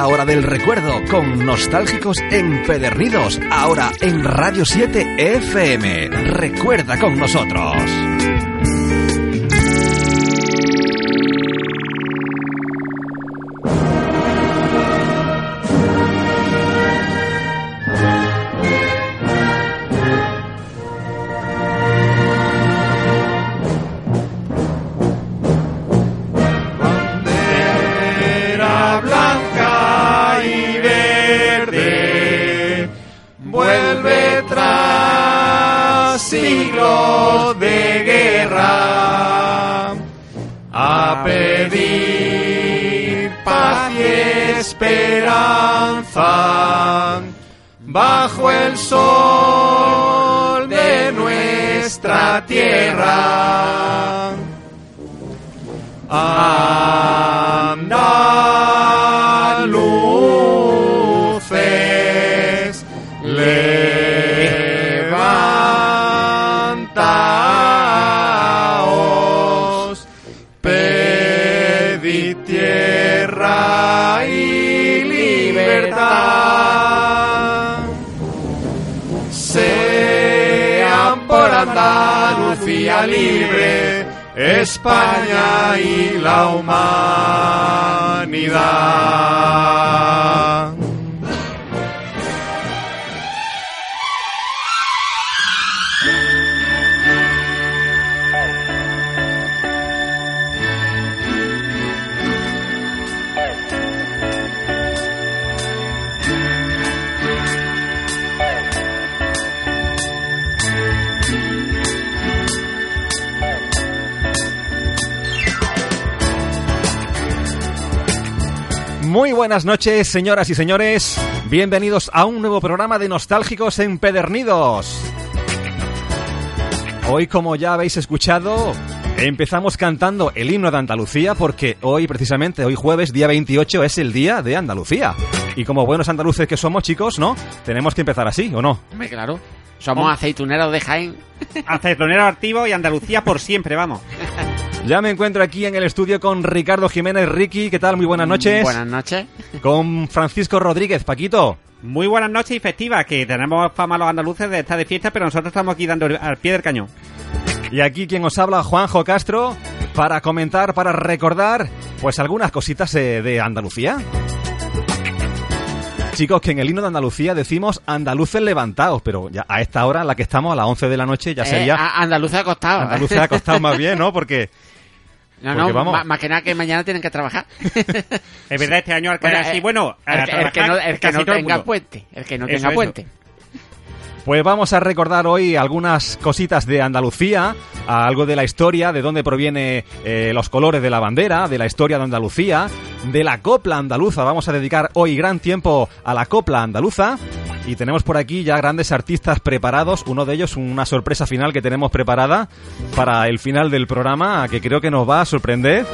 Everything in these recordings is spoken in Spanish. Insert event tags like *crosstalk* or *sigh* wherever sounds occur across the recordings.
la hora del recuerdo con nostálgicos empedernidos, ahora en Radio 7 FM. Recuerda con nosotros. Esperanza bajo el sol de nuestra tierra. Andaluces, España y la humanidad. Muy buenas noches, señoras y señores. Bienvenidos a un nuevo programa de Nostálgicos Empedernidos. Hoy, como ya habéis escuchado, empezamos cantando el himno de Andalucía porque hoy, precisamente, hoy jueves, día 28, es el día de Andalucía. Y como buenos andaluces que somos, chicos, ¿no? Tenemos que empezar así, ¿o no? Hombre, claro. Somos aceituneros de Jaén. Aceitunero activo y Andalucía por siempre, vamos. *laughs* Ya me encuentro aquí en el estudio con Ricardo Jiménez Ricky. ¿Qué tal? Muy buenas noches. Buenas noches. *laughs* Con Francisco Rodríguez, Paquito. Muy buenas noches y festivas, que tenemos fama los andaluces de estar de fiesta, pero nosotros estamos aquí dando al pie del cañón. Y aquí quien os habla, Juanjo Castro, para comentar, para recordar, pues algunas cositas eh, de Andalucía. Chicos, que en el himno de Andalucía decimos andaluces levantados, pero ya a esta hora, en la que estamos, a las 11 de la noche, ya Eh, sería a- Andaluces acostado. andaluces acostados más bien, ¿no? Porque *laughs* No, porque no, vamos- más que nada que mañana tienen que trabajar. Es verdad, este año al Bueno, así, eh, bueno, a el, que- el que no, trabajar el que casi no todo el tenga puente. El que no Eso, tenga eso. puente. Pues vamos a recordar hoy algunas cositas de Andalucía, algo de la historia, de dónde proviene eh, los colores de la bandera, de la historia de Andalucía, de la copla andaluza. Vamos a dedicar hoy gran tiempo a la copla andaluza. Y tenemos por aquí ya grandes artistas preparados, uno de ellos una sorpresa final que tenemos preparada para el final del programa, que creo que nos va a sorprender.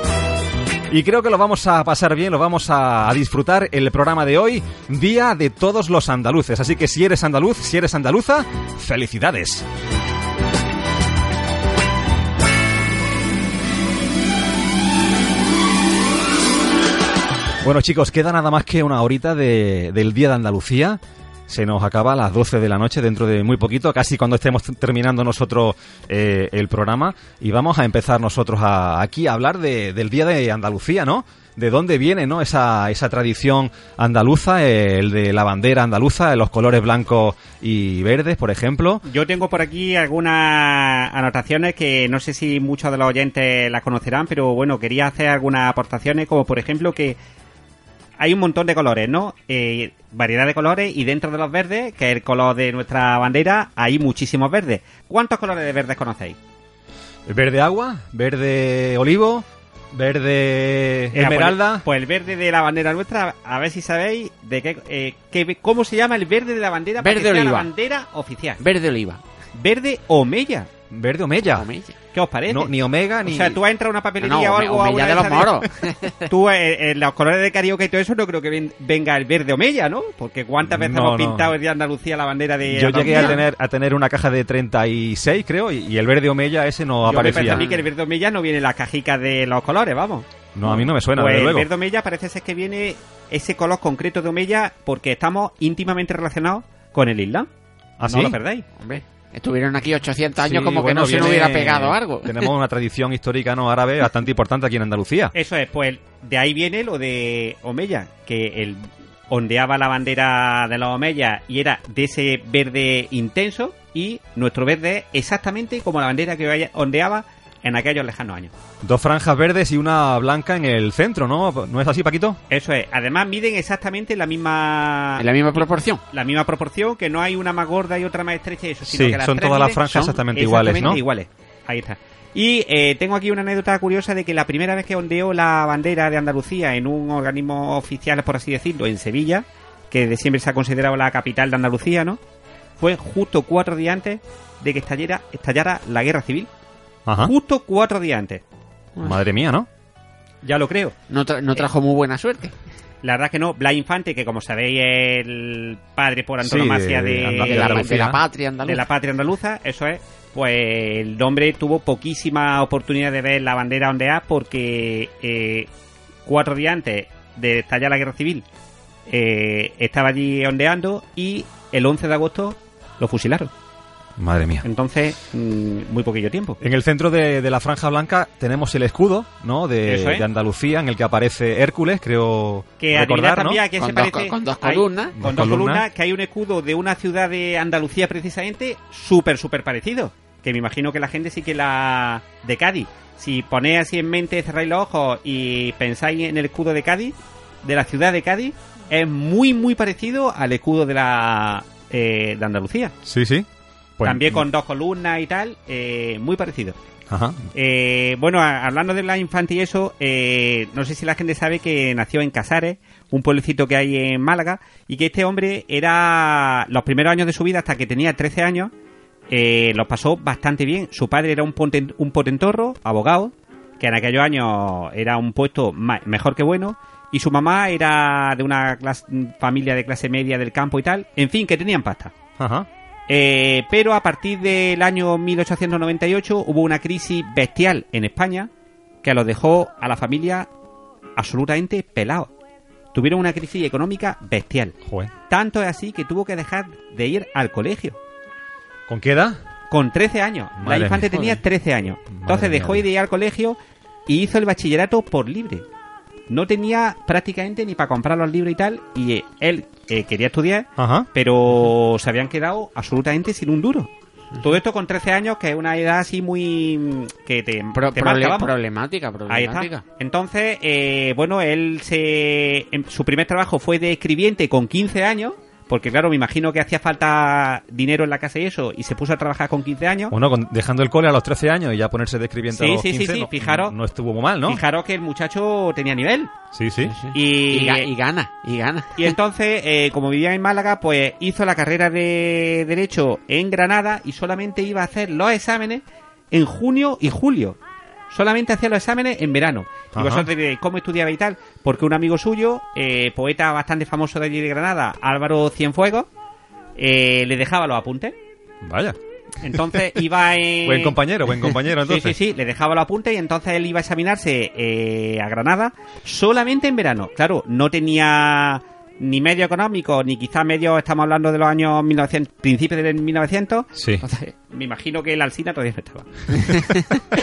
Y creo que lo vamos a pasar bien, lo vamos a, disfrutar el programa de hoy, Día de todos los andaluces. Así que si eres andaluz, si eres andaluza, felicidades. Bueno chicos, queda nada más que una horita de- del Día de Andalucía. Se nos acaba a las 12 de la noche dentro de muy poquito, casi cuando estemos terminando nosotros eh, el programa. Y vamos a empezar nosotros a- aquí a hablar de- del Día de Andalucía, ¿no? De dónde viene, ¿no? Esa, esa tradición andaluza, eh, el de la bandera andaluza, los colores blancos y verdes, por ejemplo. Yo tengo por aquí algunas anotaciones que no sé si muchos de los oyentes las conocerán, pero bueno, quería hacer algunas aportaciones, como por ejemplo que hay un montón de colores, ¿no? Eh, variedad de colores y dentro de los verdes, que es el color de nuestra bandera, hay muchísimos verdes. ¿Cuántos colores de verdes conocéis? Verde agua, verde olivo, verde Mira, esmeralda. Pues, pues el verde de la bandera nuestra, a ver si sabéis de qué, eh, qué- cómo se llama el verde de la bandera para Verde sea oliva. la bandera oficial. Verde oliva. Verde omella. Verde omella. Omella. ¿Qué os parece? No, ni omega ni. O sea, tú vas a una No, papelería no, o algo a omella de los moros. *laughs* Tú, eh, en los colores de karaoke y todo eso, no creo que ven- venga el verde omella, ¿no? Porque cuántas veces No, hemos no. pintado el de Andalucía la bandera de Yo llegué a tener, a tener una caja de 36, creo, y, y el verde omella ese no Yo me parece aparecía. a mí que el verde omella no viene en las cajicas de los colores, vamos. No, a mí no me suena, Pues desde el luego. verde Omeya parece ser que viene ese color concreto de Omeya porque estamos íntimamente relacionados con el Islam. ¿Ah, no sí? lo perdáis. Hombre, estuvieron aquí 800 años Sí, como bueno, que no se nos hubiera pegado algo. *laughs* Tenemos una tradición histórica no árabe bastante importante aquí en Andalucía. Eso es, pues de ahí viene lo de Omeya, que él ondeaba la bandera de los Omeya y era de ese verde intenso y nuestro verde es exactamente como la bandera que ondeaba en aquellos lejanos años. Dos franjas verdes y una blanca en el centro, ¿no? ¿No es así, Paquito? Eso es, además miden exactamente la misma En la misma proporción. la misma proporción, que no hay una más gorda y otra más estrecha y eso, sino Sí, que las son tres todas las franjas exactamente iguales, ¿no? iguales. Ahí está. Y eh, tengo aquí una anécdota curiosa de que la primera vez que ondeó la bandera de Andalucía en un organismo oficial, por así decirlo, en Sevilla, que de siempre se ha considerado la capital de Andalucía, ¿no? Fue justo cuatro días antes de que estallara, estallara la guerra civil. Ajá. Justo cuatro días antes. Madre mía, ¿no? Ya lo creo. No, tra- no trajo muy buena suerte. La verdad que no. Blas Infante, que como sabéis es el padre por antonomasia de- de, de Anda- de, la, Andalucía. de la patria andaluza. de la patria andaluza, eso es, pues el hombre tuvo poquísima oportunidad de ver la bandera ondear porque eh, cuatro días antes de estallar la guerra civil eh, estaba allí ondeando y el 11 de agosto lo fusilaron. Madre mía. Entonces, mm, muy poquillo tiempo. En el centro de, de la franja blanca tenemos el escudo, ¿no? De, es. de Andalucía, en el que aparece Hércules, creo Que recordar, ¿no? también a quién Con se dos- parece. con dos Hay- columnas. con Dos dos columnas. columnas, que hay un escudo de una ciudad de Andalucía precisamente súper, súper parecido. Que me imagino que la gente sí que la... de Cádiz. Si ponéis así en mente, cerráis los ojos y pensáis en el escudo de Cádiz, de la ciudad de Cádiz, es muy, muy parecido al escudo de la... eh, de Andalucía. Sí, sí. Pues- También con dos columnas y tal, eh, muy parecido. Ajá. Eh, bueno, a- hablando de la infancia y eso, eh, no sé si la gente sabe que nació en Casares, un pueblecito que hay en Málaga, y que este hombre era los primeros años de su vida, hasta que tenía 13 años, eh, los pasó bastante bien. Su padre era un, poten- un potentorro, abogado, que en aquellos años era un puesto ma- mejor que bueno, y su mamá era de una clas- familia de clase media del campo y tal, en fin, que tenían pasta. Ajá. Eh, pero a partir del año 1898 hubo una crisis bestial en España que los dejó a la familia absolutamente pelados. Tuvieron una crisis económica bestial. Joder. Tanto es así que tuvo que dejar de ir al colegio. ¿Con qué edad? Con 13 años. Madre la infante mía. tenía 13 años. Entonces mía, dejó tío. de ir al colegio y hizo el bachillerato por libre. No tenía prácticamente ni para comprar los libros y tal. Y eh, él eh, quería estudiar Ajá. pero se habían quedado absolutamente sin un duro. Todo esto con 13 años, que es una edad así muy... que te, Pro- te marca, vamos. problemática, Ahí problemática. está. Entonces, eh, bueno, él se... en- su primer trabajo fue de escribiente con 15 años, porque claro, me imagino que hacía falta dinero en la casa y eso, y se puso a trabajar con 15 años. Bueno, con- dejando el cole a los 13 años y ya ponerse de escribiente Sí, a los sí, sí, 15, sí, no, fijaros. no estuvo muy mal, ¿no? Fijaros que el muchacho tenía nivel. Sí, sí. Y, Y, y gana, y gana. Y entonces, eh, como vivía en Málaga, pues hizo la carrera de Derecho en Granada y solamente iba a hacer los exámenes en junio y julio. Solamente hacía los exámenes en verano. Y vosotros diréis, ¿cómo estudiaba y tal? Porque un amigo suyo, eh, poeta bastante famoso de allí de Granada, Álvaro Cienfuegos, eh, le dejaba los apuntes. Vaya. Entonces *laughs* iba en... Buen compañero, buen compañero, Sí, entonces. sí, sí, le dejaba los apuntes y entonces él iba a examinarse eh, a Granada solamente en verano. Claro, no tenía ni medio económico, ni quizá medio, estamos hablando de los años 1900, principios del 1900. Sí. Entonces, me imagino que el Alsina todavía no estaba. *laughs*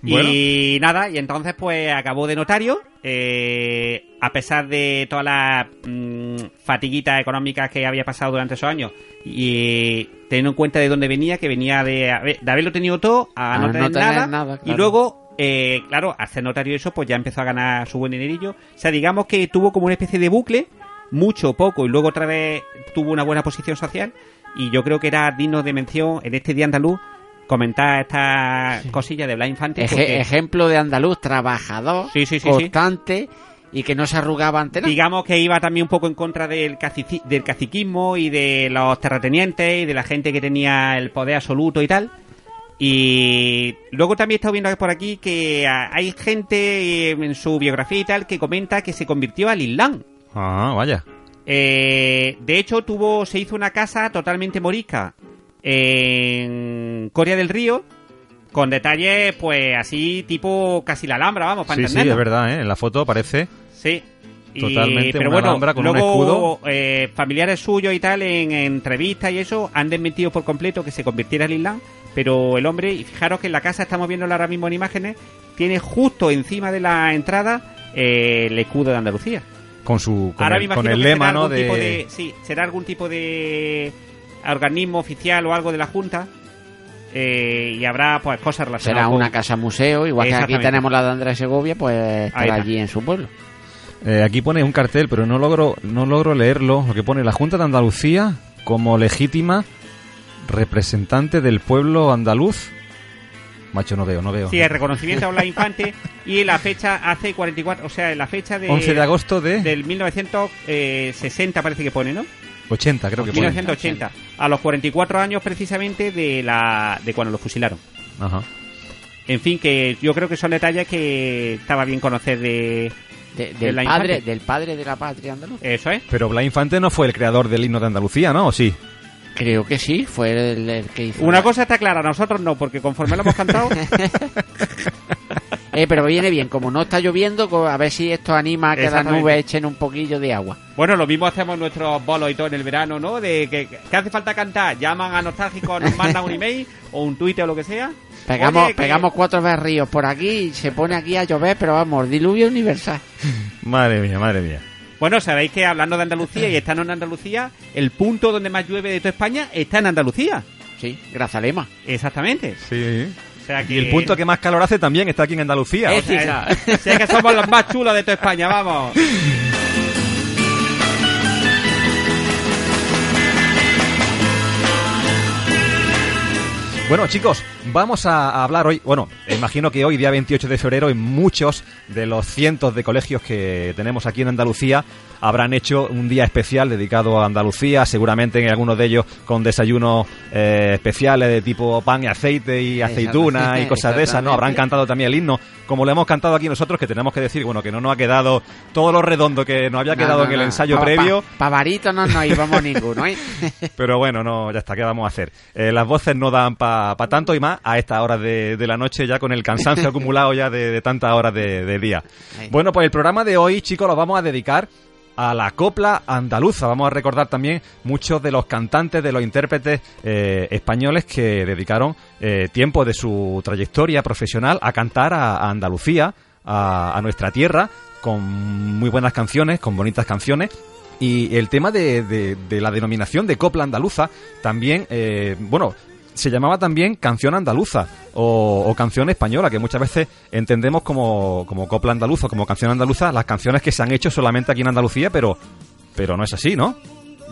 Bueno. Y nada, y entonces pues acabó de notario, eh, a pesar de todas las mm, fatiguitas económicas que había pasado durante esos años, y teniendo en cuenta de dónde venía, que venía de, haber- de haberlo tenido todo a A no no tener, nada, y luego, eh, claro, al ser notario eso, pues ya empezó a ganar su buen dinerillo. O sea, digamos que tuvo como una especie de bucle, mucho, poco, y luego otra vez tuvo una buena posición social, y yo creo que era digno de mención en este día andaluz comentar estas cosillas de Blas Infante. Eje- porque- ejemplo de andaluz, trabajador, Sí, sí, sí, sí. constante y que no se arrugaba ante nada. digamos que iba también un poco en contra del, del caciquismo y de los terratenientes y de la gente que tenía el poder absoluto y tal. Y luego también he estado viendo por aquí que ah, hay gente eh, en su biografía y tal que comenta que se convirtió al Islam. Ah, vaya. Eh, de hecho, tuvo, se hizo una casa totalmente morisca en Corea del Río Con detalles, pues así, tipo casi la Alhambra, vamos, para Sí, sí, es verdad, ¿eh? En la foto parece... Sí. Y- Totalmente, pero una bueno, Alhambra con un luego, escudo. eh, familiares suyos y tal, en, en entrevistas y eso, han desmentido por completo que se convirtiera en Islam. Pero el hombre, y fijaros que en la casa, estamos viendo ahora mismo en imágenes, tiene justo encima de la entrada eh, el escudo de Andalucía. Con su con ahora me el, imagino con el que lema, será ¿no? algún De... tipo de... Sí, será algún tipo de organismo oficial o algo de la Junta. eh, y habrá pues cosas relacionadas Será con- una casa museo, igual que aquí tenemos la de Andrés Segovia, pues estará allí en su pueblo. Eh, aquí pone un cartel, pero no logro, no logro leerlo. Lo que pone la Junta de Andalucía como legítima representante del pueblo andaluz. Macho, no veo, no veo. Sí, el reconocimiento a Blas Infante y la fecha hace 44, o sea, la fecha de 11 de agosto de del 1960 parece que pone, ¿no? 80, creo que pone. 1980, a los 44 años precisamente de la de cuando lo fusilaron. Ajá. En fin, que yo creo que son detalles que estaba bien conocer de De- De del, padre, del padre de la patria andaluza. eso, ¿eh? Pero Blas Infante no fue el creador del himno de Andalucía, ¿no? ¿O sí? Creo que sí, fue el, el que hizo. Una la- cosa está clara, nosotros no, porque conforme lo hemos cantado, *laughs* Eh, pero viene bien, como no está lloviendo, a ver si esto anima a que las nubes echen un poquillo de agua. bueno, lo mismo hacemos nuestros bolos y todo en el verano, ¿no? De que, que hace falta cantar, llaman a nostálgicos, nos mandan un email *laughs* o un Twitter o lo que sea. Pegamos, Oye, que- pegamos cuatro berríos por aquí y se pone aquí a llover, pero vamos, diluvio universal. *laughs* Madre mía, madre mía. Bueno, sabéis que hablando de Andalucía y estando en Andalucía, el punto donde más llueve de toda España está en Andalucía. Sí, Grazalema. Exactamente. Sí. O sea que... Y el punto que más calor hace también está aquí en Andalucía. Eh, O sea, *laughs* o sea que somos los más chulos de toda España, vamos. Bueno, chicos, vamos a hablar hoy. Bueno, imagino que hoy, día 28 de febrero, en muchos de los cientos de colegios que tenemos aquí en Andalucía habrán hecho un día especial dedicado a Andalucía. Seguramente en algunos de ellos con desayunos eh, especiales de tipo pan y aceite y aceituna y cosas de esas, ¿no? Habrán cantado también el himno, como lo hemos cantado aquí nosotros, que tenemos que decir, bueno, que no nos ha quedado todo lo redondo que nos había quedado en el ensayo previo. Pavarito no nos íbamos ninguno, ¿eh? *laughs* Pero bueno, no, ya está, ¿qué vamos a hacer? Eh, las voces no dan para tanto y más a esta hora de, de la noche, ya con el cansancio *laughs* acumulado ya de, de tantas horas de, de día. Ahí. Bueno, pues el programa de hoy, chicos, lo vamos a dedicar a la copla andaluza. Vamos a recordar también muchos de los cantantes, de los intérpretes eh, españoles que dedicaron eh, tiempo de su trayectoria profesional a cantar a, a Andalucía, a, a nuestra tierra, con muy buenas canciones, con bonitas canciones. Y el tema de, de- de la denominación de copla andaluza también, eh, bueno, se llamaba también canción andaluza o, o canción española, que muchas veces entendemos como, como copla andaluza, como canción andaluza, las canciones que se han hecho solamente aquí en Andalucía, pero, pero no es así, ¿no?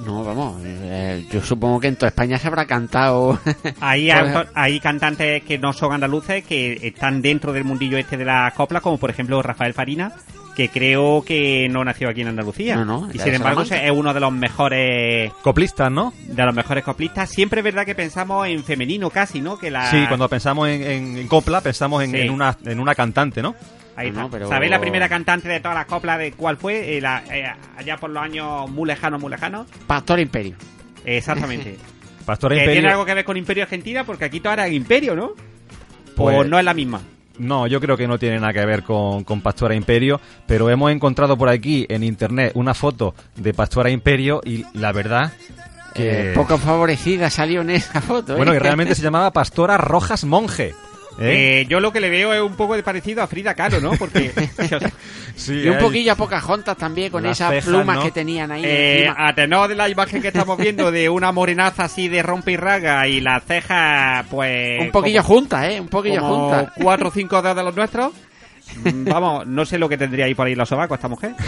No, vamos, eh, yo supongo que en toda España se habrá cantado. *laughs* Hay, Pues- autor- hay cantantes que no son andaluces, que están dentro del mundillo este de la copla, como por ejemplo Rafael Farina, que creo que no nació aquí en Andalucía. No, no, y sin embargo es uno de los mejores Coplistas, ¿no? de los mejores coplistas. Siempre es verdad que pensamos en femenino casi, ¿no? Que la... Sí, cuando pensamos en, en- en copla, pensamos en, Sí. en una, en una cantante, ¿no? Ahí No, está. pero- ¿Sabéis la primera cantante de todas las coplas de cuál fue? Eh, la- eh, allá por los años muy lejanos, muy lejanos. Pastor Imperio. Exactamente. *laughs* Pastora que Imperio. tiene algo que ver con Imperio Argentina, porque aquí todo era Imperio, ¿no? Pues- o no es la misma. No, yo creo que no tiene nada que ver con, con Pastora Imperio, pero hemos encontrado por aquí en internet una foto de Pastora Imperio y la verdad que... Eh, poco favorecida salió en esa foto. ¿eh? Bueno, que realmente se llamaba Pastora Rojas Monje. ¿Eh? Eh, yo lo que le veo es un poco de parecido a Frida Kahlo, ¿no? Porque *laughs* Sí, Y un poquillo a Pocahontas también con esas cejas, plumas ¿no? que tenían ahí eh, a tenor de la imagen que estamos viendo de una morenaza así de rompe y raga y las cejas, pues... Un poquillo juntas, ¿eh? Un poquillo juntas. cuatro o cinco dedos de los nuestros. Mm, Vamos, no sé lo que tendría ahí por ahí los sobacos esta mujer. *laughs*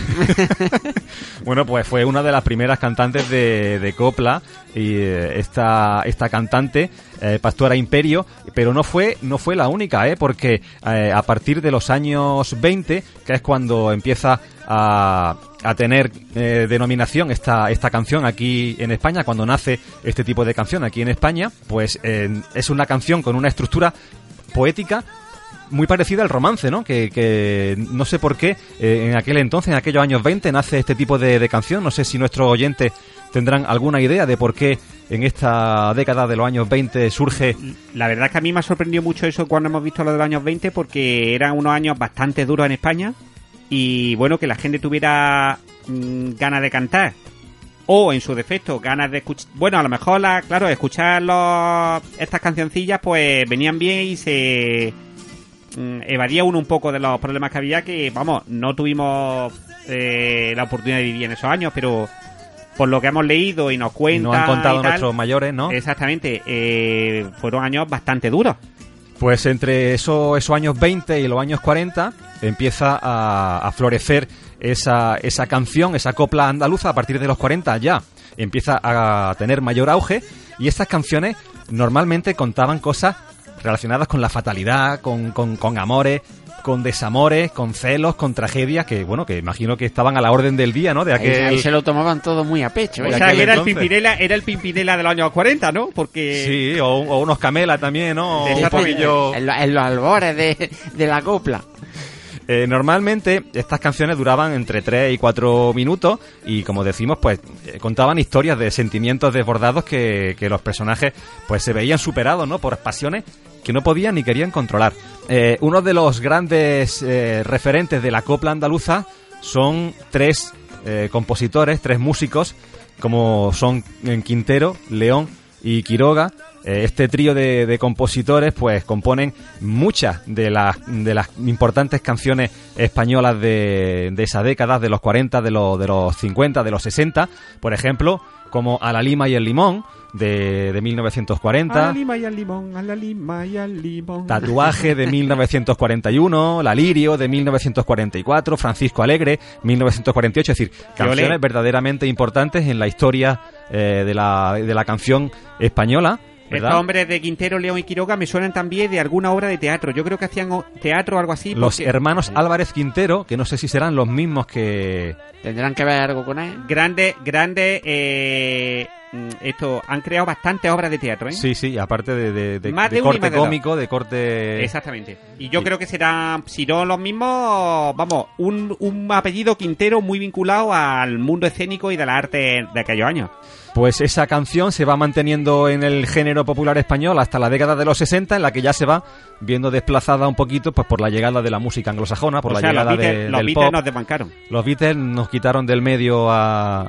Bueno, pues fue una de las primeras cantantes de, de copla y eh, esta, esta cantante, eh, Pastora Imperio, pero no fue, no fue la única, ¿eh? porque eh, a partir de los años 20, que es cuando empieza a, a tener eh, denominación esta, esta canción aquí en España, cuando nace este tipo de canción aquí en España, pues eh, es una canción con una estructura poética muy parecida al romance, ¿no? Que, que no sé por qué eh, en aquel entonces, en aquellos años 20, nace este tipo de, de canción. No sé si nuestros oyentes tendrán alguna idea de por qué en esta década de los años 20 surge La verdad es que a mí me ha sorprendido mucho eso cuando hemos visto lo de los años 20 porque eran unos años bastante duros en España y bueno, que la gente tuviera mm, ganas de cantar o en su defecto ganas de escuchar, bueno, a lo mejor la, claro, escuchar los, estas cancioncillas pues venían bien y se evadía uno un poco de los problemas que había que, vamos, no tuvimos eh, la oportunidad de vivir en esos años, pero por lo que hemos leído y nos cuentan nos han contado tal, nuestros mayores, ¿no? Exactamente, eh, fueron años bastante duros. Pues entre esos, esos años 20 y los años 40 empieza a, a florecer esa, esa canción, esa copla andaluza a partir de los 40 ya. Empieza a tener mayor auge y estas canciones normalmente contaban cosas relacionadas con la fatalidad, con, con, con amores, con desamores, con celos, con tragedias que, bueno, que imagino que estaban a la orden del día, ¿no? De aquel... ahí se lo tomaban todo muy a pecho. ¿eh? O sea, que era el. Pimpinela, era el Pimpinela de los años 40, ¿no? Porque Sí, o, o unos camela también, ¿no? Un poquillo... En, lo- en los albores de, de la copla. Eh, normalmente estas canciones duraban entre 3 y 4 minutos y como decimos pues eh, contaban historias de sentimientos desbordados que, que los personajes pues se veían superados ¿no? por pasiones que no podían ni querían controlar. Eh, uno de los grandes eh, referentes de la copla andaluza son tres eh, compositores, tres músicos como son Quintero, León y Quiroga. Este trío de, de compositores pues componen muchas de las, de las importantes canciones españolas de, de esa década, de los 40, de los, de los 50, de los 60. Por ejemplo, como A la lima y el limón, de, de 1940. lima y al limón, a la lima y al limón. Tatuaje de 1941, La Lirio de 1944, Francisco Alegre 1948, es decir, canciones verdaderamente importantes en la historia eh, de, la, de la canción española. ¿verdad? Estos hombres de Quintero, León y Quiroga me suenan también de alguna obra de teatro. Yo creo que hacían teatro o algo así. Los porque hermanos Álvarez Quintero, que no sé si serán los mismos que... ¿Tendrán que ver algo con él? Grandes, grandes, eh, esto, han creado bastantes obras de teatro, ¿eh? Sí, sí, aparte de, de- de- Más de corte cómico, de corte... Exactamente. Y yo Sí. creo que serán, si no los mismos, vamos, un, un apellido Quintero muy vinculado al mundo escénico y de la arte de aquellos años. Pues esa canción se va manteniendo en el género popular español hasta la década de los 60, en la que ya se va viendo desplazada un poquito pues por la llegada de la música anglosajona, por o la sea, los llegada Beatles, de- los del Beatles pop. nos desbancaron. Los Beatles nos quitaron del medio a,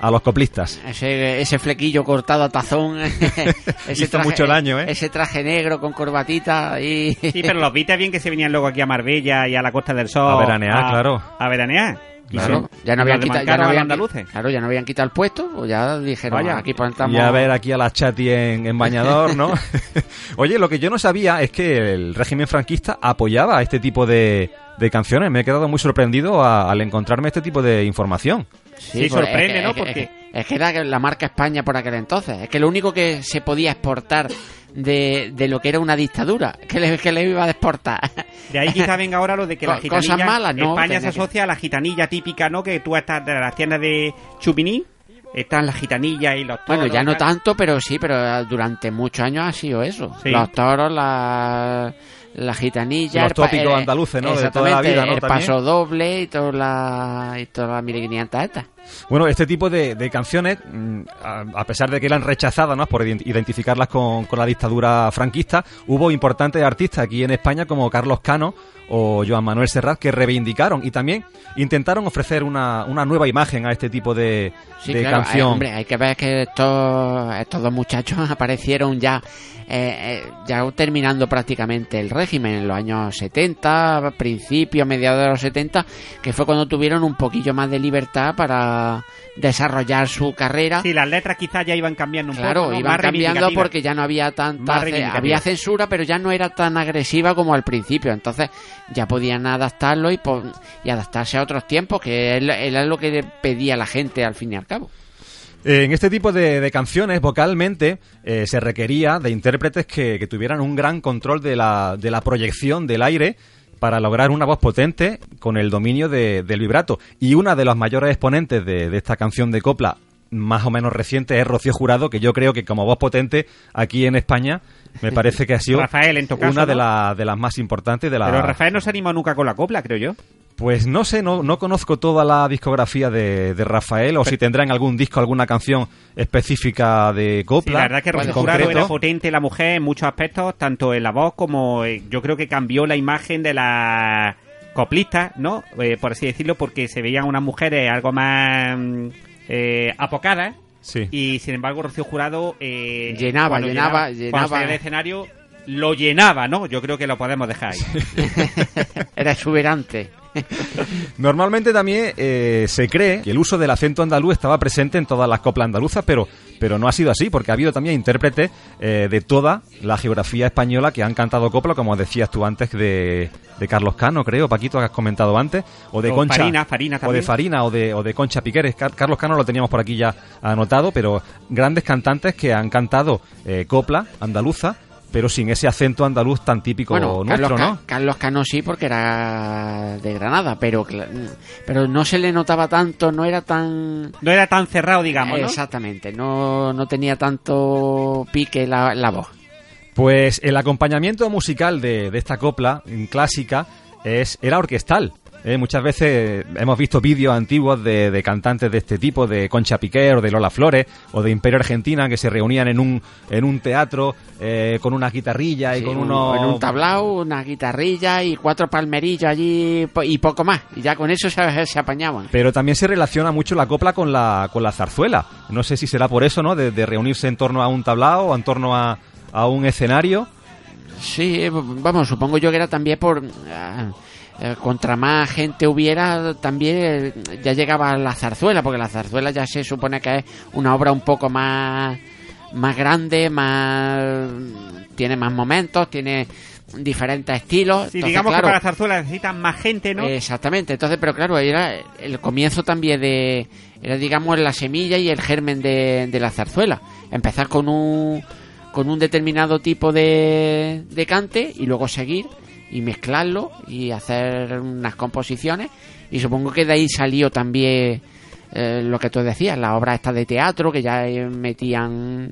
a los coplistas. Ese, ese flequillo cortado a tazón. *laughs* ese Hizo mucho daño, ¿eh? Ese traje negro con corbatita y... Sí, pero los Beatles bien que se venían luego aquí a Marbella y a la Costa del Sol. A veranear, claro. A veranear. Y Claro, se- ya no habían quitado, ya no a habían, claro, ya no habían quitado el puesto, pues ya dijeron, Vaya. aquí plantamos... Y a ver aquí a la chati en, en bañador, ¿no? *laughs* Oye, lo que yo no sabía es que el régimen franquista apoyaba este tipo de, de canciones. Me he quedado muy sorprendido a- al encontrarme este tipo de información. Sí, sorprende, es que- ¿no? es que- Porque- Es que, es que era la marca España por aquel entonces. Es que lo único que se podía exportar de, de lo que era una dictadura, que le, que le iba a exportar. De ahí quizá venga ahora lo de que la *laughs* Co- gitanilla... cosas malas, no, España se que- asocia a la gitanilla típica, ¿no? Que tú estás de las tiendas de Chupiní, están las gitanillas y los Bueno, toros, ya no tanto, pero sí, pero durante muchos años ha sido eso. Sí. Los toros, la, la gitanilla... Los tópicos eh, andaluces, ¿no? De toda la vida, ¿no? El paso doble y toda la, y toda la 1500 estas. Bueno, este tipo de, de canciones, mm, a, a pesar de que eran rechazadas ¿no? por ident- identificarlas con, con la dictadura franquista, hubo importantes artistas aquí en España como Carlos Cano o Joan Manuel Serrat que reivindicaron y también intentaron ofrecer una, una nueva imagen a este tipo de, Sí, de claro, hay- canción. hombre, hay que ver que estos, estos dos muchachos *laughs* aparecieron ya, eh, eh, ya terminando prácticamente el régimen en los años 70, principios, mediados de los 70, que fue cuando tuvieron un poquillo más de libertad para desarrollar su carrera. Sí, las letras quizás ya iban cambiando un Claro, poco, ¿no? iban cambiando porque ya no había tanta había censura, pero ya no era tan agresiva como al principio. Entonces ya podían adaptarlo y, y adaptarse a otros tiempos, que es- era lo que pedía la gente al fin y al cabo. Eh, En este tipo de, de canciones, vocalmente, eh, se requería de intérpretes que, que tuvieran un gran control de la, de la proyección del aire para lograr una voz potente con el dominio de- del vibrato. Y una de las mayores exponentes de, de esta canción de copla, más o menos reciente, es Rocío Jurado, que yo creo que como voz potente aquí en España, me parece que ha sido *laughs* Rafael, en tu caso, una de, ¿no? la- de las más importantes de la... Pero Rafael no se animó nunca con la copla, creo yo. Pues no sé, no, no conozco toda la discografía de, de Rafael o si tendrá en algún disco alguna canción específica de Sí, copla. la verdad es que Rocío Jurado concreto. era potente la mujer en muchos aspectos, tanto en la voz como eh, yo creo que cambió la imagen de la coplista, ¿no? Eh, por así decirlo, porque se veían unas mujeres algo más mm, eh, apocadas Sí. y sin embargo Rocío Jurado eh, Llenaba, llenaba, cuando llenaba. salía del escenario lo llenaba, ¿no? Yo creo que lo podemos dejar ahí. *laughs* Era exuberante. *laughs* Normalmente también eh, se cree que el uso del acento andaluz estaba presente en todas las coplas andaluzas, pero, pero no ha sido así, porque ha habido también intérpretes eh, de toda la geografía española que han cantado copla, como decías tú antes, de, de Carlos Cano, creo, Paquito, que has comentado antes, o de O Concha. Farina, Farina o de. Farina, o de, o de Concha Piqueres. Car- Carlos Cano lo teníamos por aquí ya anotado, pero grandes cantantes que han cantado eh, copla andaluza, pero sin ese acento andaluz tan típico Bueno, nuestro, Carlos, Ca- ¿no? Carlos Cano sí, porque era de Granada, pero, pero no se le notaba tanto, no era tan... No era tan cerrado, digamos, ¿no? Exactamente, no, no tenía tanto pique la, la voz. Pues el acompañamiento musical de, de esta copla clásica es, era orquestal. ¿Eh? muchas veces hemos visto vídeos antiguos de, de cantantes de este tipo, de Concha Piquer o de Lola Flores o de Imperio Argentina, que se reunían en un, en un teatro eh, con una guitarrilla y Sí, con un- unos... En un tablao, una guitarrilla y cuatro palmerillos allí y poco más. Y ya con eso se, se apañaban. Pero también se relaciona mucho la copla con la, con la zarzuela. No sé si será por eso, ¿no? De, de reunirse en torno a un tablao o en torno a, a un escenario. Sí, eh, vamos, supongo yo que era también por... ah, eh, contra más gente hubiera, también eh, ya llegaba la zarzuela, porque la zarzuela ya se supone que es una obra un poco más, más grande, más tiene más momentos, tiene diferentes estilos. Sí, Entonces, digamos claro, que para Zarzuela necesitan más gente, ¿no? Exactamente, entonces, pero claro, era el comienzo también de, era digamos la semilla y el germen de, de la zarzuela. Empezar con un, con un determinado tipo de, de cante y luego seguir y mezclarlo y hacer unas composiciones y supongo que de ahí salió también eh, lo que tú decías, la obra esta de teatro que ya metían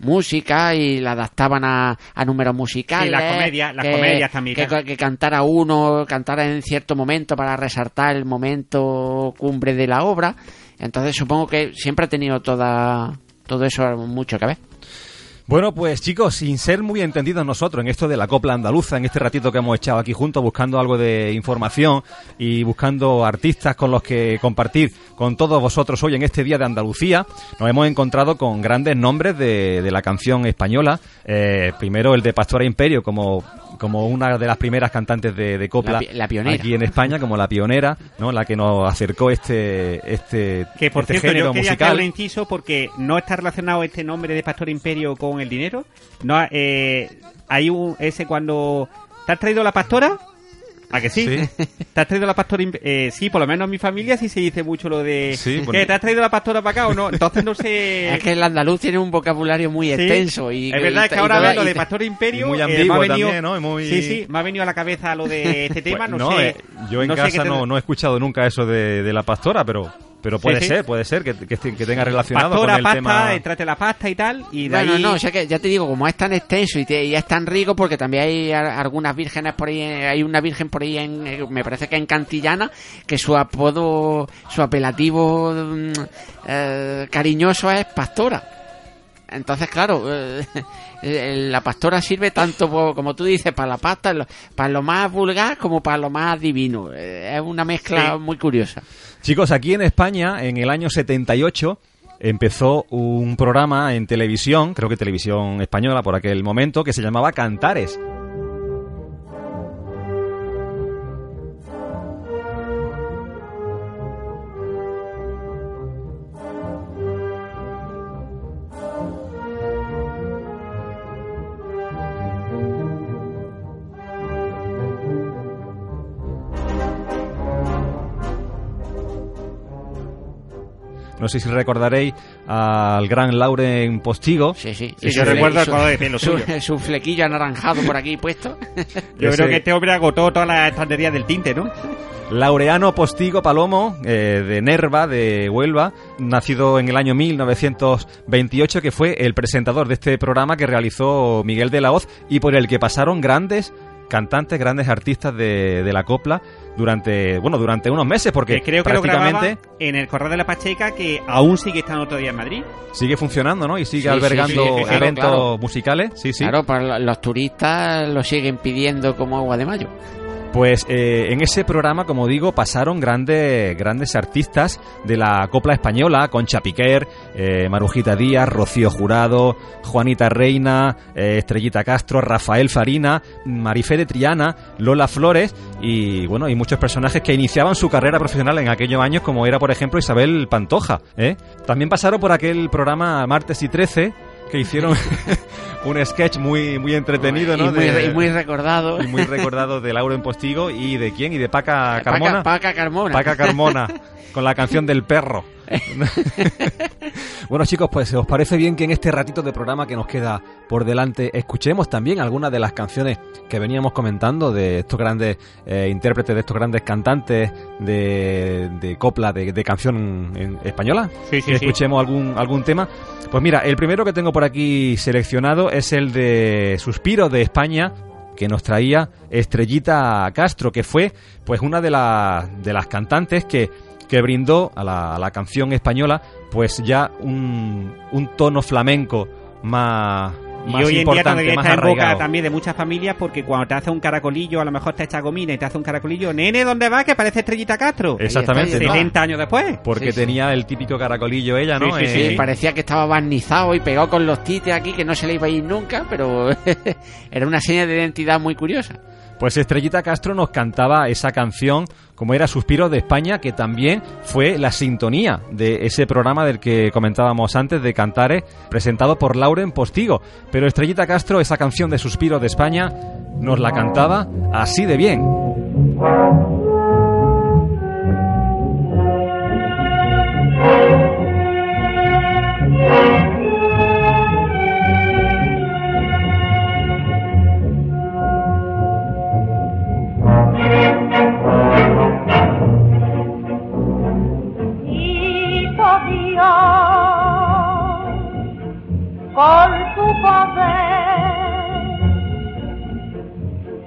música y la adaptaban a, a números musicales. Sí, las comedias- las que- comedias también. Que, que cantara uno, cantara en cierto momento para resaltar el momento cumbre de la obra. Entonces supongo que siempre ha tenido toda, todo eso mucho que ver. Bueno, pues chicos, sin ser muy entendidos nosotros en esto de la copla andaluza, en este ratito que hemos echado aquí juntos buscando algo de información y buscando artistas con los que compartir con todos vosotros hoy en este Día de Andalucía, nos hemos encontrado con grandes nombres de, de la canción española. Eh, primero el de Pastora Imperio como, como una de las primeras cantantes de, de copla La pi- la pionera. aquí en España, como la pionera, ¿no? la que nos acercó este, este, Que por este cierto, género yo musical. un inciso porque no está relacionado este nombre de Pastor Imperio con el dinero. No, eh, hay un ese cuando ¿te has traído la pastora? ¿A que sí? Sí. ¿Te has traído la pastora? Eh, sí, por lo menos en mi familia sí se dice mucho lo de Sí, ¿Qué, bueno. ¿Te has traído la pastora para acá o no? Entonces no sé. *laughs* Es que el andaluz tiene un vocabulario muy Sí. extenso y es verdad y- es que ahora lo y de Pastor Imperio y muy eh, me ha venido- también, ¿no? Y muy- sí sí me ha venido a la cabeza lo de este *laughs* tema Pues no, sé eh, yo en no casa te- no, no he escuchado nunca eso de, de la pastora, pero pero puede sí. ser, puede ser que, que, que tenga relacionado pastora con el pasta tema. tráete la pasta y tal y de Bueno, ahí no, o sea que ya te digo, como es tan extenso y, te- y es tan rico, porque también hay a- algunas vírgenes por ahí, eh, hay una virgen por ahí, en, eh, me parece que en Cantillana, que su apodo, su apelativo mm, eh, cariñoso es Pastora. Entonces, claro, eh, *laughs* la pastora sirve tanto, como tú dices, para la pasta, para lo más vulgar como para lo más divino. Eh, es una mezcla Sí. muy curiosa. Chicos, aquí en España, en el año 78, empezó un programa en televisión, creo que televisión española por aquel momento, que se llamaba Cantares. No sé si recordaréis al gran Lauren Postigo. Sí, sí. Sí, Y yo su- recuerdo su- de *laughs* su, su flequillo anaranjado por aquí puesto. *laughs* yo Ese- creo que este hombre agotó todas las estanterías del tinte ¿no? Laureano Postigo Palomo, eh, de Nerva, de Huelva, nacido en el año 1928, que fue el presentador de este programa que realizó Miguel de la Hoz y por el que pasaron grandes cantantes, grandes artistas de, de la copla durante, bueno, durante unos meses, porque Que creo que lo prácticamente grababa en el Correo de la Pacheca, que aún sigue estando todavía en Madrid. sigue funcionando, ¿no? Y sigue Sí, albergando sí, sí, claro, eventos claro. musicales, sí, sí. Claro, para los turistas lo siguen pidiendo como agua de mayo. Pues eh, en ese programa, como digo, pasaron grandes, grandes artistas de la copla española, Concha Piquer, eh, Marujita Díaz, Rocío Jurado, Juanita Reina, eh, Estrellita Castro, Rafael Farina, Marifé de Triana, Lola Flores y bueno, y muchos personajes que iniciaban su carrera profesional en aquellos años, como era por ejemplo Isabel Pantoja. ¿eh? También pasaron por aquel programa Martes y 13 que hicieron *laughs* un sketch muy muy entretenido, ¿no? y, muy, De- y muy recordado. y muy recordado de Lauro en Postigo y de quién y de Paca Carmona. Paca, Paca Carmona. Paca Carmona *laughs* con la canción del perro. *laughs* bueno chicos, pues os parece bien que en este ratito de programa que nos queda por delante escuchemos también algunas de las canciones que veníamos comentando de estos grandes eh, intérpretes, de estos grandes cantantes de, de copla, de, de canción en española. Sí, sí, escuchemos algún, algún tema. Pues mira, el primero que tengo por aquí seleccionado es el de Suspiro de España que nos traía Estrellita Castro, que fue pues una de, las de las cantantes que, que brindó a la, a la canción española pues ya un, un tono flamenco más, Y más hoy en día importante, todavía más está en boca arraigado. también de muchas familias porque cuando te hace un caracolillo, a lo mejor te echa gomina y te hace un caracolillo. Nene, ¿dónde vas? Que parece Estrellita Castro. Exactamente, Ahí está, ¿no? 70 años después. porque Sí, sí. tenía el típico caracolillo ella, ¿no? Sí, sí, Eh, Sí, parecía que estaba barnizado y pegado con los tites aquí, que no se le iba a ir nunca, pero *laughs* era una seña de identidad muy curiosa. Pues Estrellita Castro nos cantaba esa canción como era Suspiro de España, que también fue la sintonía de ese programa del que comentábamos antes de Cantares, presentado por Lauren Postigo. Pero Estrellita Castro, esa canción de Suspiro de España, nos la cantaba así de bien. Con su poder.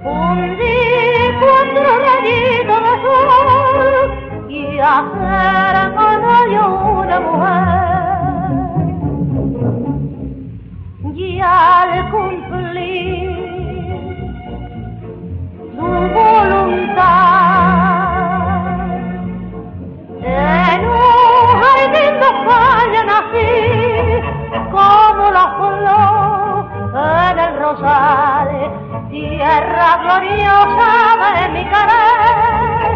Fundir cuatro rayitos de sol y hacer con ello una mujer. Y al cumplir su voluntad, en un la flor en el rosal, tierra gloriosa de mi querer,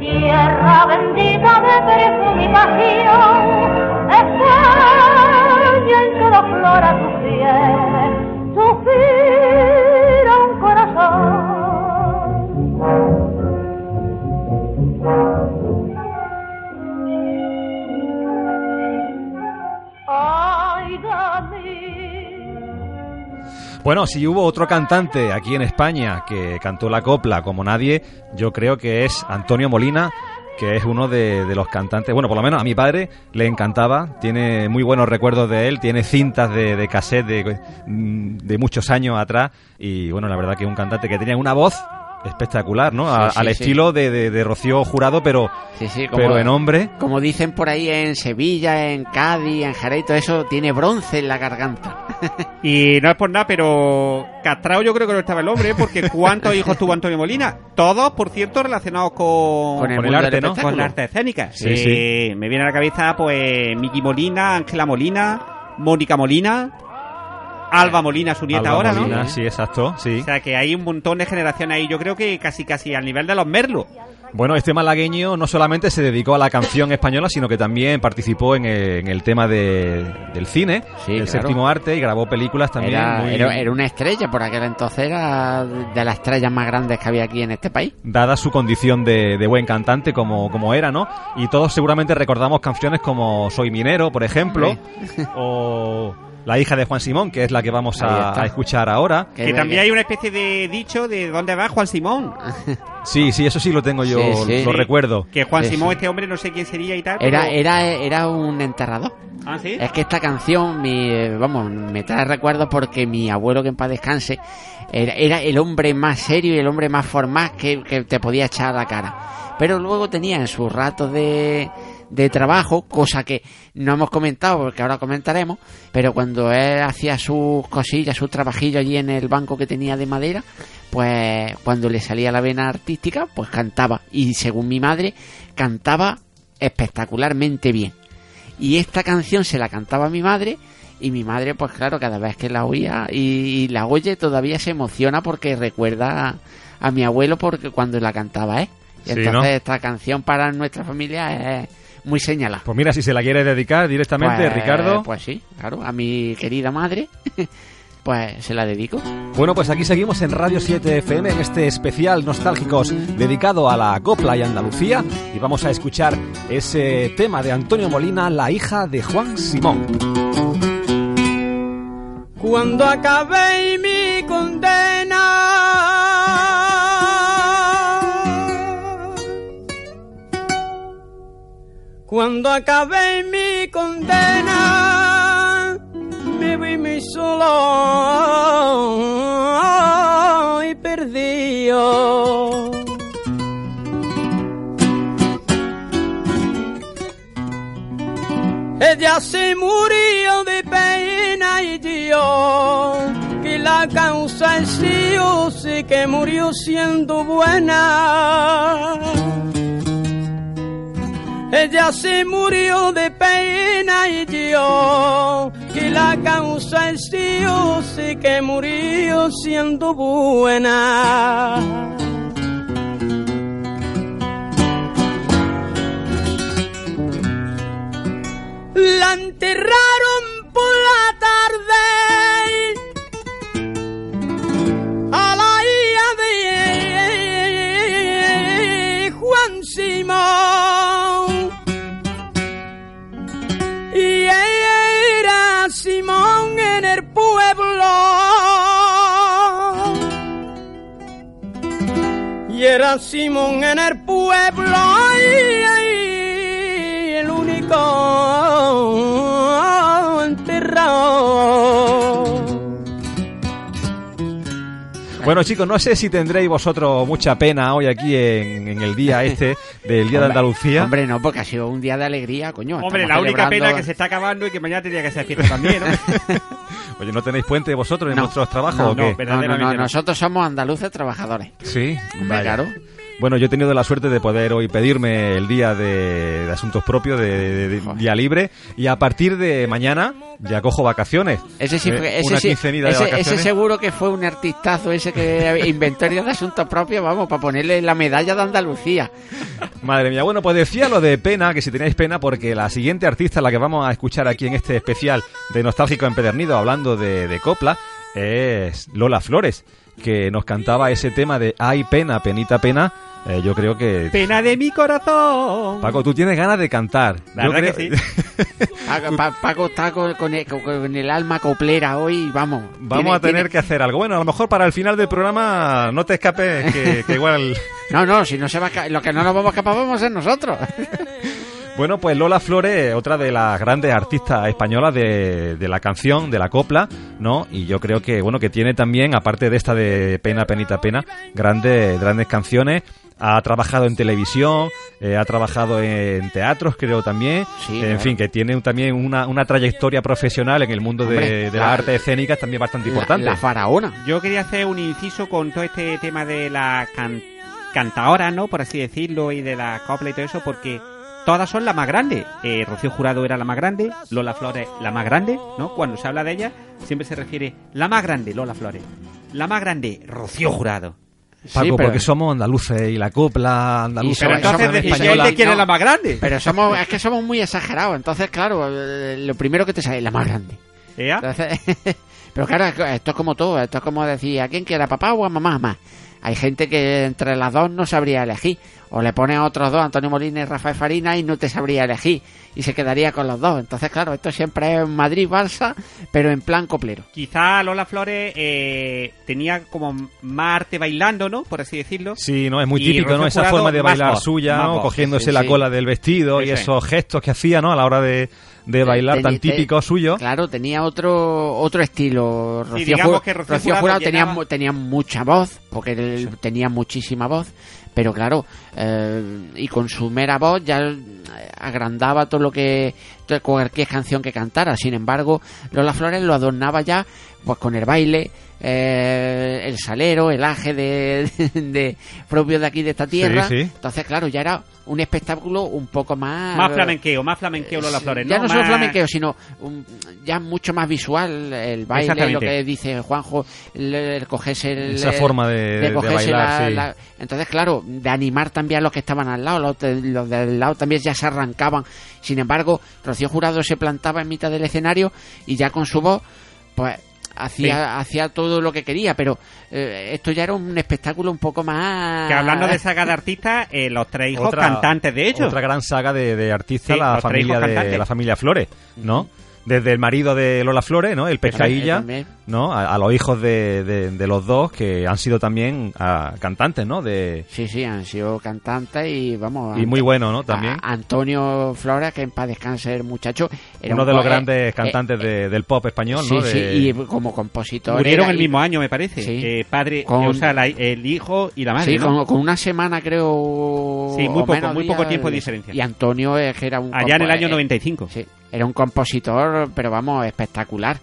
tierra bendita de perfume y pasión, España en toda flor a tu piel, Bueno, si hubo otro cantante aquí en España que cantó la copla como nadie, yo creo que es Antonio Molina, que es uno de, los cantantes. Bueno, por lo menos a mi padre le encantaba, tiene muy buenos recuerdos de él, tiene cintas de, de cassette de, mm, de muchos años atrás, y bueno, la verdad que es un cantante que tenía una voz espectacular, ¿no? A- Sí, sí, al sí. estilo de, de- de Rocío Jurado, pero, Sí, sí, como, pero en hombre. como dicen por ahí en Sevilla, en Cádiz, en Jerez, todo eso tiene bronce en la garganta. *laughs* Y no es por nada, pero castrado yo creo que no estaba el hombre, ¿eh? porque *laughs* ¿cuántos hijos tuvo Antonio Molina? Todos, por cierto, relacionados con, Con el Con el mundo arte, ¿no? con la arte escénica. Sí, Eh, sí. Me viene a la cabeza, pues, Miki Molina, Ángela Molina, Mónica Molina, Alba Molina, su nieta Alba ahora, Molina, ¿no? sí, exacto, sí. O sea que hay un montón de generaciones ahí, yo creo que casi casi al nivel de los Merlos. Bueno, este malagueño no solamente se dedicó a la canción española, sino que también participó en el, en el tema de- del cine, Sí, el claro. séptimo arte, y grabó películas también. Era, muy- era, era una estrella, por aquel entonces era de las estrellas más grandes que había aquí en este país. Dada su condición de, de buen cantante como, como era, ¿no? Y todos seguramente recordamos canciones como Soy minero, por ejemplo, o la hija de Juan Simón, que es la que vamos a, escuchar ahora. Que también hay una especie de dicho de dónde va Juan Simón. *laughs* Sí, sí, eso sí lo tengo yo, Sí, sí. lo recuerdo. Que Juan Sí, Simón, sí. este hombre, no sé quién sería y tal. Era, pero- era, era un enterrador. Ah, ¿sí? Es que esta canción, mi, eh, vamos, me trae recuerdos porque mi abuelo, que en paz descanse, era, era el hombre más serio y el hombre más formal que, que te podía echar a la cara. Pero luego tenía en sus ratos de, de trabajo, cosa que no hemos comentado porque ahora comentaremos, pero cuando él hacía sus cosillas, sus trabajillos allí en el banco que tenía de madera, pues cuando le salía la vena artística, pues cantaba. Y según mi madre, cantaba espectacularmente bien. Y esta canción se la cantaba a mi madre y mi madre, pues claro, cada vez que la oía y, y la oye todavía se emociona porque recuerda a, a mi abuelo porque cuando la cantaba, ¿eh? Y Sí, entonces ¿no? esta canción para nuestra familia es muy señalada. Pues mira, si se la quiere dedicar directamente, Pues- Ricardo. Pues sí, claro, a mi querida madre, *laughs* pues se la dedico. Bueno, pues aquí seguimos en Radio 7 FM en este especial Nostálgicos dedicado a la copla y Andalucía y vamos a escuchar ese tema de Antonio Molina, la hija de Juan Simón. Cuando acabé mi condena, cuando acabé mi condena, me vi muy solo y perdido. Ella se murió de pena y yo que la causa es yo sé que murió siendo buena. Ella se murió de pena y yo que la causa es yo sé que murió siendo buena. La enterraron Bueno chicos, no sé si tendréis vosotros mucha pena hoy aquí en, en el día este del Día de Andalucía. Hombre, no, porque ha sido un día de alegría, coño. Hombre, la única celebrando- pena que se está acabando y que mañana tendría que ser fiesta también, ¿no? *laughs* Oye, ¿no tenéis puente vosotros en No. vuestros trabajos No, o qué? no, No, no, verdaderamente no, no. nosotros somos andaluces trabajadores. Sí, Hombre, claro. Bueno, yo he tenido la suerte de poder hoy pedirme el día de, de asuntos propios, de, día libre, y a partir de mañana ya cojo vacaciones. Ese sí Eh, ese una sí, ese, seguro que fue un artistazo ese que inventó el día de asuntos propios, vamos, para ponerle la medalla de Andalucía. Madre mía, bueno, pues decía lo de pena, que si tenéis pena, porque la siguiente artista, la que vamos a escuchar aquí en este especial de Nostálgico Empedernido, hablando de, de copla, es Lola Flores, que nos cantaba ese tema de Ay, pena, penita, pena. Eh, yo creo que... Pena de mi corazón. Paco, tú tienes ganas de cantar. La Yo verdad creo- que *laughs* Paco, Pa- Paco está con, con el, con el alma coplera hoy, vamos. Vamos Tiene- a tener tiene- que hacer algo. Bueno, a lo mejor para el final del programa no te escapes, que, que igual... *laughs* No, no, si no se va a lo que no nos vamos a escapar vamos a ser nosotros. *laughs* Bueno, pues Lola Flores, otra de las grandes artistas españolas de, de la canción, de la copla, ¿no? Y yo creo que, bueno, que tiene también, aparte de esta de Pena, Penita, Pena, grandes, grandes canciones. Ha trabajado en televisión, eh, ha trabajado en teatros, creo también. Sí, en claro. fin, que tiene también una, una trayectoria profesional en el mundo de, Hombre, de la- las artes escénicas también bastante La, importante. la faraona. Yo quería hacer un inciso con todo este tema de la can cantaora, ¿no? Por así decirlo, y de la copla y todo eso, porque todas son la más grande. Eh, Rocío Jurado era la más grande, Lola Flores la más grande, ¿no? Cuando se habla de ella, siempre se refiere la más grande, Lola Flores. La más grande, Rocío Jurado. Paco, Sí, pero- porque somos andaluces y la copla andaluza. Pero la entonces canción de- ¿y si española- él te quiere no. la más grande? Pero somos, es que somos muy exagerados, entonces claro, eh, lo primero que te sale es la más grande. Entonces, *laughs* pero claro, esto es como todo, esto es como decir, ¿a quién quiera papá o a mamá más? Hay gente que entre las dos no sabría elegir. o le pones a otros dos, Antonio Molina y Rafael Farina, y no te sabría elegir. Y se quedaría con los dos. Entonces, claro, esto siempre es Madrid-Barça, pero en plan coplero. Quizá Lola Flores eh, tenía como más arte bailando, ¿no? Por así decirlo. Sí, no es muy Y típico, ¿no? Esa forma de bailar voz, suya, más ¿no? voz, Cogiéndose sí, la cola del vestido y Eso es. esos gestos que hacía, ¿no? A la hora de, de bailar tan típico suyo. Claro, tenía otro otro estilo. Rocío, digamos Ju- que Rocío Jurado tenía, tenía mucha voz, porque él tenía muchísima voz, pero claro, eh, y con su mera voz ya eh, agrandaba todo lo que cualquier canción que cantara. Sin embargo, Lola Flores lo adornaba ya pues con el baile, eh, el salero, el aje de, *laughs* de- propio de aquí de esta tierra. sí. Entonces, claro, ya era un espectáculo un poco más Más flamenqueo, más flamenqueo Lola Flores, ¿no? ya no solo Más- flamenqueo, sino un- ya mucho más visual el baile, lo que dice Juanjo, el, el cogerse el, Esa forma de- de cogerse bailar, la- sí. la- entonces claro, de animar también a los que estaban al lado, los, de- los del lado también ya se arrancaban. Sin embargo, Rocío Jurado se plantaba en mitad del escenario y ya con su voz, pues hacía, hacía todo lo que quería, pero eh, esto ya era un espectáculo un poco más Que hablando de saga de artistas, eh, los tres hijos Otra- cantantes de ellos. Otra gran saga de, de artistas, Sí, la familia de la familia Flores, ¿no? Desde el marido de Lola Flores, ¿no? El Pescailla. ¿no? A, a los hijos de, de- de los dos que han sido también ah, cantantes, ¿no? De, Sí, sí, han sido cantantes y vamos. y muy bueno, ¿no? También. A- Antonio Flores, que en paz descanse el muchacho. era Uno un de los grandes eh, cantantes eh, de- del pop español, sí, ¿no? sí, De- y como compositor. Murieron era- el y- mismo año, me parece. Sí. Eh, padre, Con- o sea, la- el hijo y la madre. Sí, ¿no? con, con una semana creo. Sí, muy poco, muy poco tiempo de diferencia. Y Antonio es que era un. Allá en el año eh, 95. Sí, era un compositor, pero vamos, espectacular.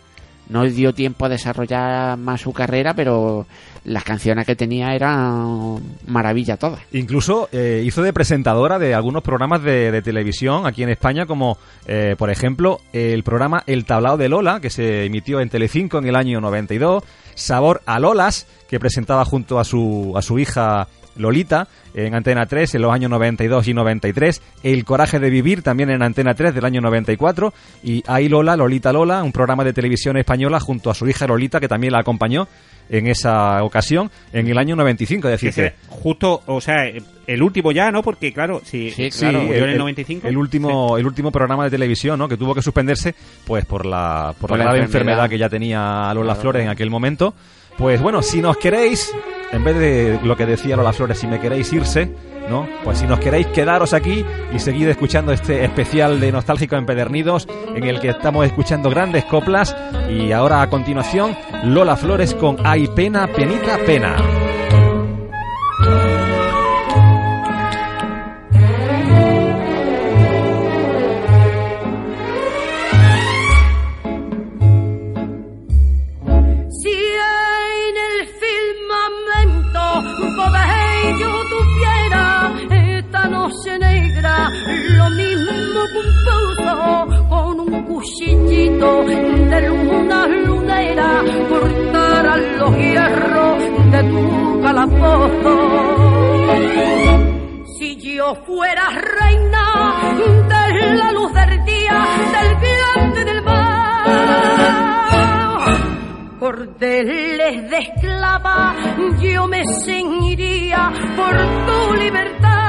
No dio tiempo a desarrollar más su carrera, pero las canciones que tenía eran maravilla todas. Incluso eh, hizo de presentadora de algunos programas de, televisión aquí en España, como eh, por ejemplo el programa El Tablao de Lola, que se emitió en Telecinco en el año 92, Sabor a Lolas, que presentaba junto a su, a su hija Lolita en Antena 3 en los años 92 y 93, El Coraje de Vivir también en Antena 3 del año 94 y Ahí Lola, Lolita Lola, un programa de televisión española junto a su hija Lolita que también la acompañó en esa ocasión en el año 95, es decir, que justo, o sea, el último ya, ¿no? Porque, claro, si Sí, Sí, claro, murió en el 95. el último, el último programa de televisión, ¿no? Que tuvo que suspenderse, pues por la, por Por la la grave enfermedad. enfermedad que ya tenía Lola Claro, Flores en aquel momento. Pues bueno, si nos queréis, en vez de lo que decía Lola Flores, si me queréis irse, ¿no? Pues si nos queréis quedaros aquí y seguir escuchando este especial de Nostálgico Empedernidos, en el que estamos escuchando grandes coplas. Y ahora a continuación, Lola Flores con Ay pena, penita, pena. Cuchillito de luna lunera, cortarán los hierros de tu calabozo. Si yo fuera reina de la luz del día, del grande del mar, cordeles de esclava, yo me ceñiría por tu libertad.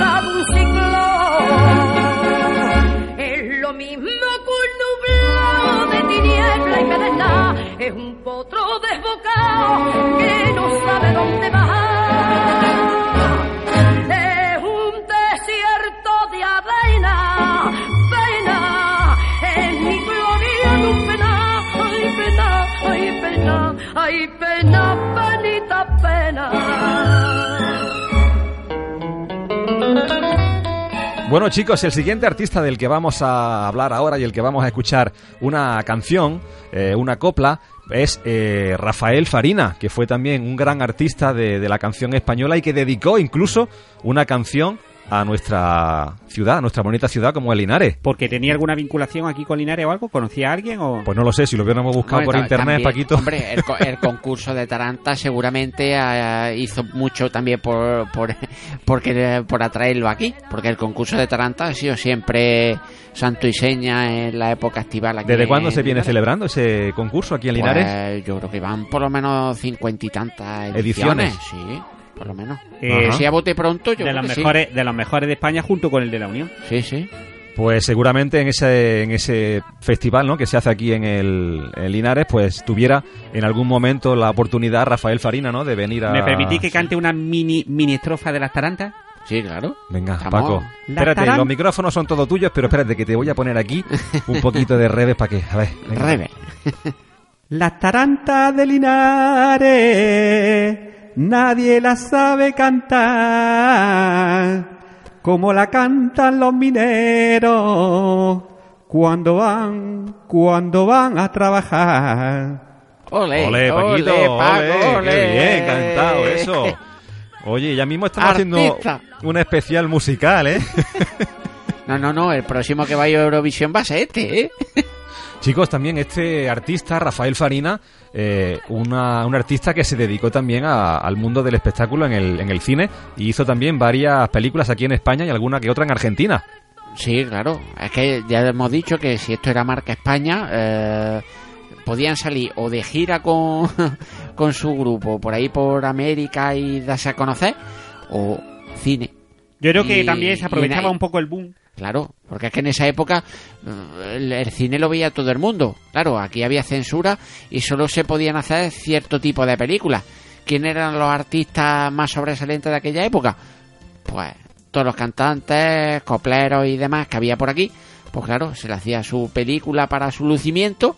Un ciclón. Es lo mismo que un nublado de tiniebla y pedernal, es un potro desbocado Bueno chicos, el siguiente artista del que vamos a hablar ahora y el que vamos a escuchar una canción, eh, una copla, es eh, Rafael Farina, que fue también un gran artista de, de la canción española y que dedicó incluso una canción a nuestra ciudad, a nuestra bonita ciudad como es Linares. ¿Porque tenía alguna vinculación aquí con Linares o algo? ¿Conocía a alguien o...? Pues no lo sé, si lo hubiéramos buscado por internet, también, Paquito. Hombre, el, co- el concurso de Taranta seguramente ah, hizo mucho también por, por, porque, por atraerlo aquí. Porque el concurso de Taranta ha sido siempre santo y seña en la época estival aquí. ¿Desde cuándo se viene Linares. celebrando ese concurso aquí en Linares? Pues, yo creo que van por lo menos cincuenta y tantas Ediciones. ediciones. Sí, por lo menos. Eh. Si a bote pronto, yo de creo los que sí. mejores de los mejores de España junto con el de la Unión. Sí, sí. Pues seguramente en ese, en ese festival ¿no? que se hace aquí en el en Linares, pues tuviera en algún momento la oportunidad Rafael Farina ¿no? de venir a... ¿Me permitís que cante una mini mini estrofa de las tarantas? Sí, claro. Venga, Estamos- Paco. La Espérate, los micrófonos son todos tuyos, pero espérate que te voy a poner aquí un poquito de reves para que... A ver, venga. Rebe. *laughs* Las tarantas de Linares, nadie las sabe cantar, como la cantan los mineros cuando van, cuando van a trabajar. Ole, Ole, Paquito, ole, ole, Paco, ole. qué bien, cantado eso. *laughs* Oye, ya mismo estamos Artista. haciendo un especial musical, ¿eh? No, no, no, el próximo que vaya a Eurovisión va a ser este, ¿eh? *laughs* Chicos, también este artista, Rafael Farina, eh, una- un artista que se dedicó también a- al mundo del espectáculo en el, en el cine y hizo también varias películas aquí en España y alguna que otra en Argentina. Sí, claro. Es que ya hemos dicho que si esto era marca España, eh, podían salir o de gira con, *laughs* con su grupo por ahí por América y darse a conocer, o cine. Yo creo que Y- también se aprovechaba un poco el boom. Claro, porque es que en esa época el, el cine lo veía todo el mundo. Claro, aquí había censura y solo se podían hacer cierto tipo de películas. ¿Quién eran los artistas más sobresalientes de aquella época? Pues todos los cantantes, copleros y demás que había por aquí. Pues claro, se le hacía su película para su lucimiento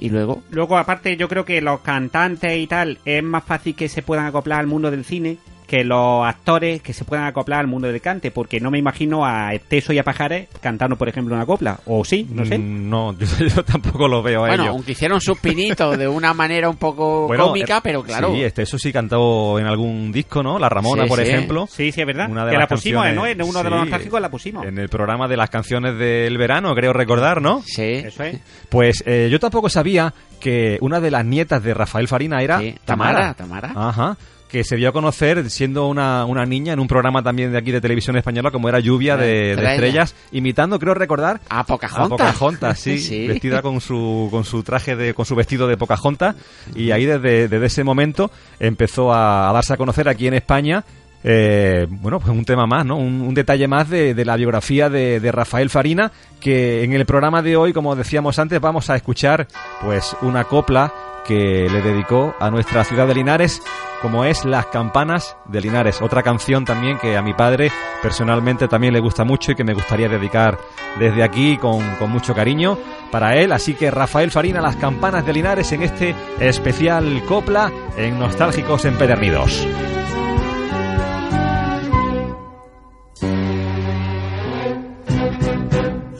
y luego Luego, aparte, yo creo que los cantantes y tal es más fácil que se puedan acoplar al mundo del cine que los actores que se puedan acoplar al mundo del cante, porque no me imagino a Teso y a Pajares cantando, por ejemplo, una copla. O sí, no sé. Mm, No, yo, *laughs* yo tampoco lo veo a Bueno, ellos. aunque hicieron sus pinitos de una manera un poco *laughs* Bueno, cómica, eh, pero claro. Sí, este, eso sí cantó en algún disco, ¿no? La Ramona, Sí, por sí. ejemplo. Sí, sí, es verdad. Una de que las la pusimos, ¿no? En uno de los nostálgicos la pusimos. En el programa de las canciones del verano, creo recordar, ¿no? Sí. Eso es. Pues eh, yo tampoco sabía que una de las nietas de Rafael Farina era Sí, Tamara. Tamara, Tamara. Ajá. Que se dio a conocer siendo una, una niña en un programa también de aquí de televisión española como era Lluvia de, de Estrella. Estrellas, imitando, creo recordar, A a Pocahontas. Pocahontas, sí, *laughs* Sí. vestida con su, con su traje de, con su vestido de Pocahontas, y ahí desde, desde ese momento empezó a, a darse a conocer aquí en España. eh, bueno, pues un tema más, ¿no? Un, un detalle más de, de la biografía de, de Rafael Farina, que en el programa de hoy, como decíamos antes, vamos a escuchar pues una copla que le dedicó a nuestra ciudad de Linares, como es Las Campanas de Linares, otra canción también que a mi padre personalmente también le gusta mucho y que me gustaría dedicar desde aquí con, con mucho cariño para él. Así que Rafael Farina, Las Campanas de Linares en este especial copla en Nostálgicos Empedernidos.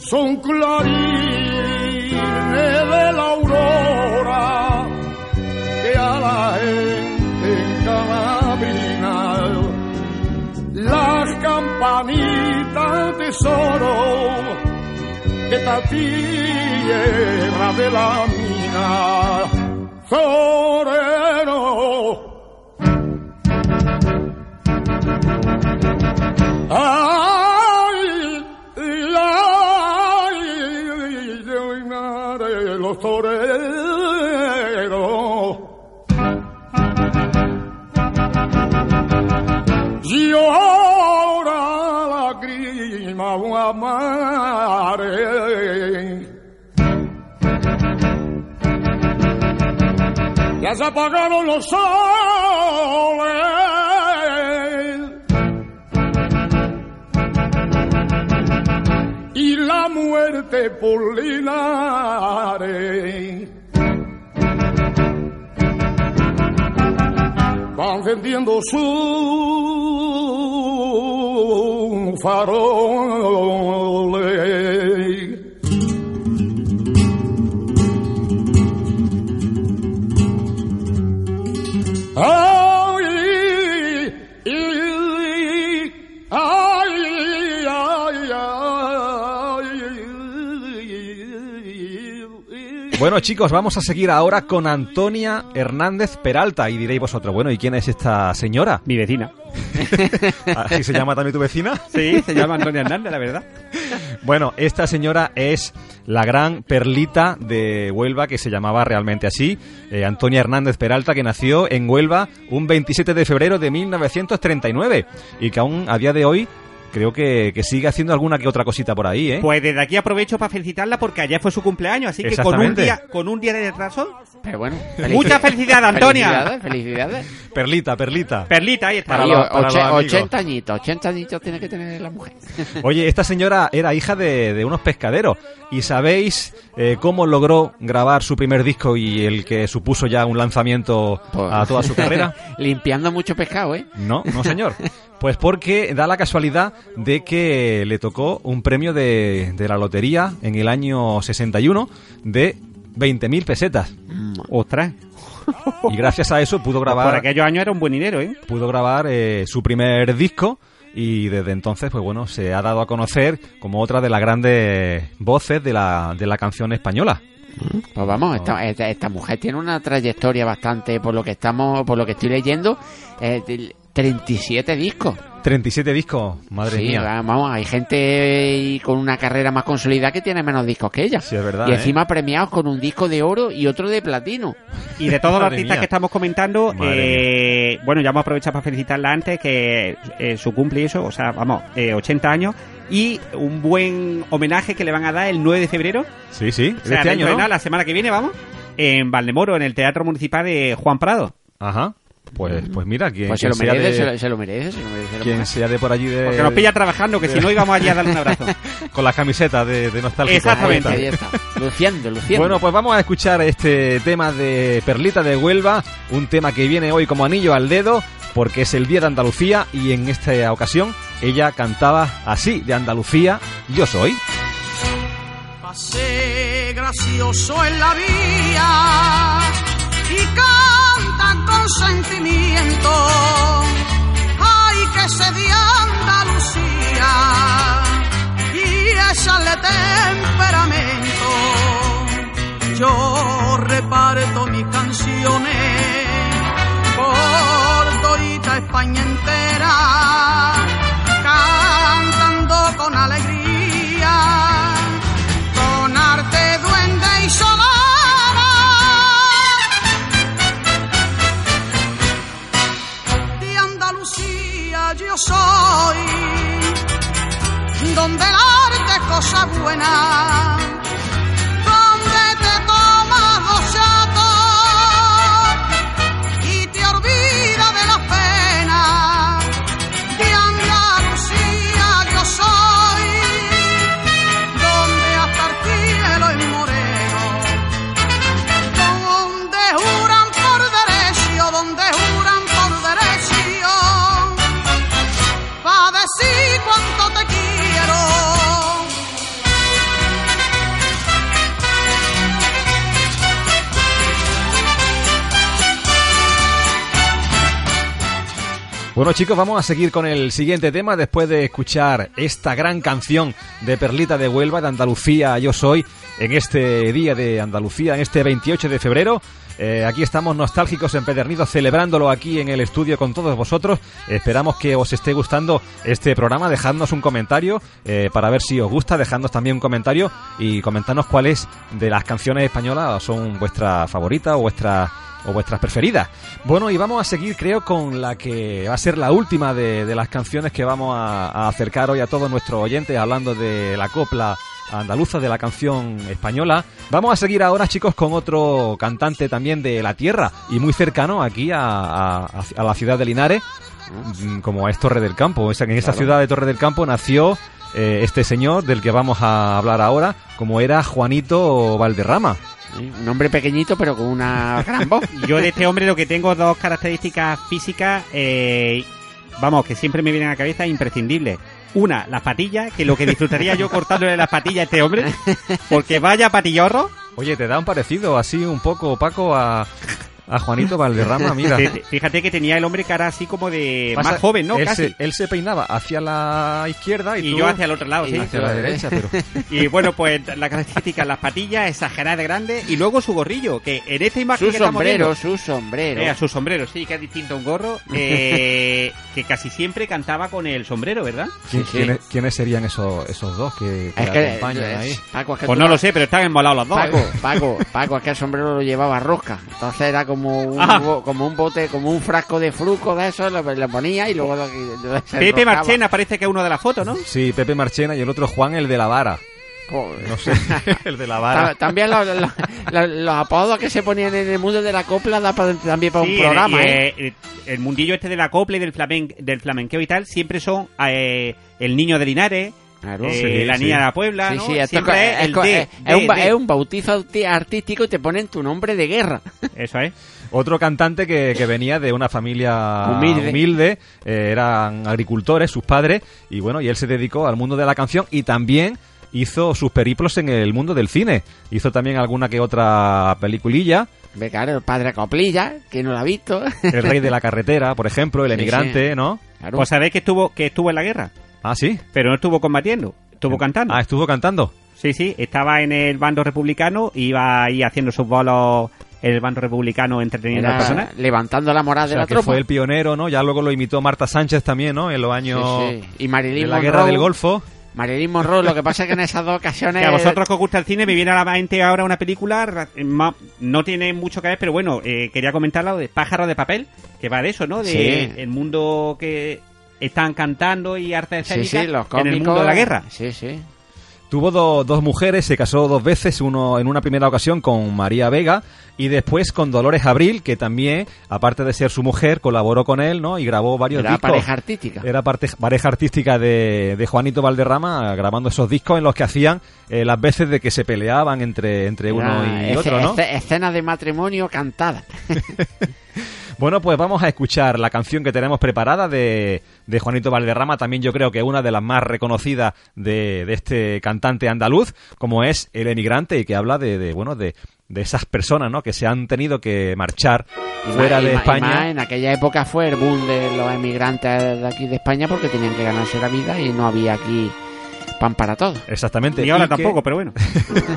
son clarines campanitas tesoro de esta tierra de la mina Torero Ay, ay, ay, los toreros. Amare. Ya se apagaron los soles. y la muerte por Linares. Van vendiendo su faroles. Bueno, chicos, vamos a seguir ahora con Antonia Hernández Peralta. Y diréis vosotros, bueno, ¿y quién es esta señora? Mi vecina. *laughs* ¿Así se llama también tu vecina? Sí, se llama Antonio Hernández, la verdad. Bueno, esta señora es la gran perlita de Huelva, que se llamaba realmente así, eh, Antonia Hernández Peralta, que nació en Huelva un 27 de febrero de 1939 y que aún a día de hoy creo que, que sigue haciendo alguna que otra cosita por ahí, ¿eh? Pues desde aquí aprovecho para felicitarla porque ayer fue su cumpleaños, así que con un día, con un día de retraso, Pero bueno. Mucha felicidad, *laughs* Antonia. Felicidades, felicidades. Perlita, perlita. Perlita, ahí está. Para Ahí, los- para oche- los amigos. 80 añitos, 80 añitos tiene que tener la mujer. *laughs* Oye, esta señora era hija de, de unos pescaderos. ¿Y sabéis eh, cómo logró grabar su primer disco y el que supuso ya un lanzamiento Pues- a toda su *laughs* carrera? Limpiando mucho pescado, ¿eh? No, no señor. Pues porque da la casualidad de que le tocó un premio de, de la lotería en el año 61 de 20.000 pesetas. Ostras. Y gracias a eso pudo Por grabar, aquellos años era un buen dinero, ¿eh? pudo grabar eh, su primer disco y desde entonces, pues bueno, se ha dado a conocer como otra de las grandes voces de la, de la canción española. Pues vamos, esta, esta, esta mujer tiene una trayectoria bastante, por lo que estamos, por lo que estoy leyendo, eh, del- 37 discos. 37 discos, madre sí, mía. vamos, hay gente con una carrera más consolidada que tiene menos discos que ella. Sí, es verdad, y ¿eh? encima premiados con un disco de oro y otro de platino. Y de todos los artistas mía. que estamos comentando, eh, bueno, ya vamos a aprovechar para felicitarla antes, que eh, su cumple y eso, o sea, vamos, eh, 80 años, y un buen homenaje que le van a dar el 9 de febrero, Sí, sí, o de sea, este año, ¿no? nada, la semana que viene, vamos, en Valdemoro, en el Teatro Municipal de Juan Prado. Ajá. Pues, pues mira, quien, Pues se lo sea merece, de- se lo, se lo merece, se lo merece. quien sea de por allí de... Porque nos pilla trabajando, que si no íbamos allí a darle un abrazo. *laughs* con las camisetas de, de nostálgico. Exactamente. Ahí está, ahí está. Luciendo, luciendo. Bueno, pues vamos a escuchar este tema de Perlita de Huelva, un tema que viene hoy como anillo al dedo, porque es el Día de Andalucía y en esta ocasión ella cantaba así, de Andalucía, yo soy. Pasé gracioso en la vía y canta con sentimiento. Cosa Bueno chicos, vamos a seguir con el siguiente tema después de escuchar esta gran canción de Perlita de Huelva, de Andalucía, yo soy, en este día de Andalucía, en este 28 de febrero. Eh, aquí estamos nostálgicos, empedernidos, celebrándolo aquí en el estudio con todos vosotros. Esperamos que os esté gustando este programa. Dejadnos un comentario eh, para ver si os gusta. Dejadnos también un comentario y comentadnos cuáles de las canciones españolas son vuestra favorita o vuestra o vuestras preferidas. Bueno, y vamos a seguir, creo, con la que va a ser la última de, de las canciones que vamos a, a acercar hoy a todos nuestros oyentes, hablando de la copla andaluza, de la canción española. Vamos a seguir ahora, chicos, con otro cantante también de la tierra y muy cercano aquí a, a- a la ciudad de Linares, mm, como es Torre del Campo. En esa ciudad de Torre del Campo nació eh, este señor del que vamos a hablar ahora, como era Juanito Valderrama. Sí, Un hombre pequeñito pero con una gran voz. *laughs* Yo de este hombre lo que tengo dos características físicas, eh, vamos, que siempre me vienen a la cabeza imprescindibles. Una, las patillas, que lo que disfrutaría yo cortándole las patillas a este hombre, porque vaya patillorro. Oye, ¿te da un parecido así un poco opaco a, a Juanito Valderrama, mira. *laughs* Fí- Fíjate que tenía el hombre cara así como de Pasa- más joven, ¿no? Él Casi. se, él se peinaba hacia la izquierda y, Y tú yo hacia el otro lado, sí. hacia la derecha, pero... *laughs* Y bueno, pues la característica, las patillas exageradas de grandes y luego su gorrillo, que en esta imagen Su que estamos sombrero, viendo, su sombrero. eh, su sombrero, sí, que es distinto a un gorro, eh, *laughs* que casi siempre cantaba con el sombrero, ¿verdad? ¿Quién- Sí, sí. ¿quiénes, quiénes serían esos, esos dos que, que Es que, acompañan eh, ahí? Paco, es que Pues no lo sé, pero están enmolados los dos. Paco, ¿eh? Paco, Paco, es que el sombrero lo llevaba rosca. Entonces era como un, Ah. bo- como un bote, como un frasco de fruco de eso, lo, lo ponía y luego lo, lo- se Pepe. Marchena parece que es uno de las fotos, ¿no? Sí, Pepe Marchena y el otro Juan, el de la vara. Joder. No sé, *laughs* el de la vara. También los, los- los- los apodos que se ponían en el mundo de la copla da también para Sí, un programa, el, ¿eh? eh, el mundillo este de la copla y del, flamen, del flamenqueo y tal, siempre son eh, el niño de Linares, Claro. eh, Sí, la sí. niña de la Puebla, Sí, ¿no? sí, siempre es, es el de, es- de, es un, ba- de. es un bautizo artístico y te ponen tu nombre de guerra. *laughs* Eso es. Otro cantante que, que venía de una familia Humilde. humilde, eh, eran agricultores, sus padres, y bueno, y él se dedicó al mundo de la canción y también hizo sus periplos en el mundo del cine. Hizo también alguna que otra peliculilla, claro, el padre Coplilla, que no lo ha visto. El Rey de la *laughs* Carretera, por ejemplo, El Sí, Emigrante, ¿no? Claro. Pues sabéis que estuvo, que estuvo en la guerra, Ah, sí. pero no estuvo combatiendo, estuvo cantando. Ah, estuvo cantando. Sí, sí, estaba en el bando republicano, iba ahí haciendo sus bolos en el bando republicano entreteniendo a las personas. levantando la moral O de sea, la que tropa. fue el pionero, ¿no? Ya luego lo imitó Marta Sánchez también, ¿no? En los años Sí, sí. Y Marilyn de la Monroe. Guerra del Golfo. Marilyn Monroe, lo que pasa es que en esas dos ocasiones... *laughs* Que a vosotros que os gusta el cine, me viene a la mente ahora una película, no tiene mucho que ver, pero bueno, eh, quería comentar lo de Pájaro de Papel, que va de eso, ¿no? De Sí. el mundo que están cantando y arte Sí, escénica sí, los en el mundo de la guerra. Sí, sí. Tuvo do- dos mujeres, se casó dos veces, uno en una primera ocasión con María Vega y después con Dolores Abril, que también, aparte de ser su mujer, colaboró con él, ¿no? Y grabó varios Era discos. pareja artística. Era parte, pareja artística de, de Juanito Valderrama, grabando esos discos en los que hacían eh, las veces de que se peleaban entre, entre uno Era y otro, ¿no? esce- Escena de matrimonio cantada. *laughs* Bueno, pues vamos a escuchar la canción que tenemos preparada de, de Juanito Valderrama, también yo creo que una de las más reconocidas de, de este cantante andaluz, como es El Emigrante, y que habla de, de, bueno, de, de esas personas, ¿no? Que se han tenido que marchar Y fuera más- de más España. en aquella época fue el boom de los emigrantes de aquí de España porque tenían que ganarse la vida y no había aquí pan para todos. Exactamente. Ni ahora y que- tampoco, pero bueno.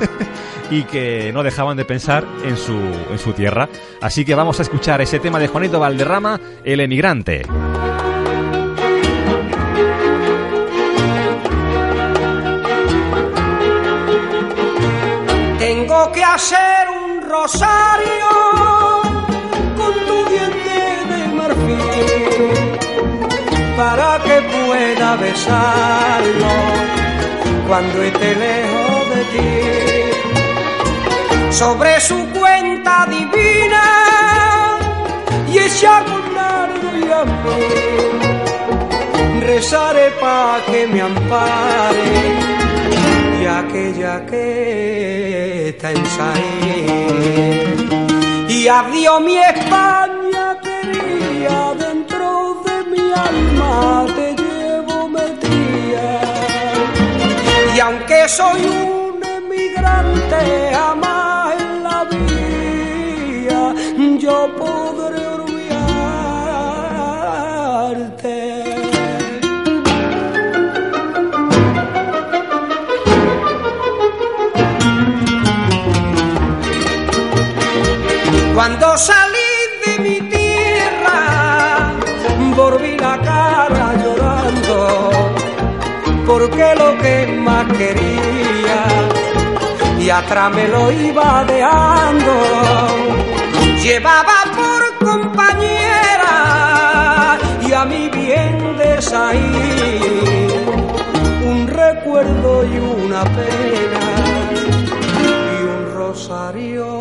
*laughs* y que no dejaban de pensar en su, en su tierra. Así que vamos a escuchar ese tema de Juanito Valderrama, El Emigrante. Tengo que hacer un rosario con tu diente de marfil para que pueda besarlo cuando esté lejos de ti. Sobre su cuenta divina y ella con largo y a mí rezaré pa' que me ampare y aquella que está en Saín. Y adiós mi España quería, dentro de mi alma Aunque soy un emigrante, jamás en la vida yo podré olvidarte. Cuando salí porque lo que más quería, y atrás me lo iba dejando. Llevaba por compañera y a mi bien de salir un recuerdo y una pena y un rosario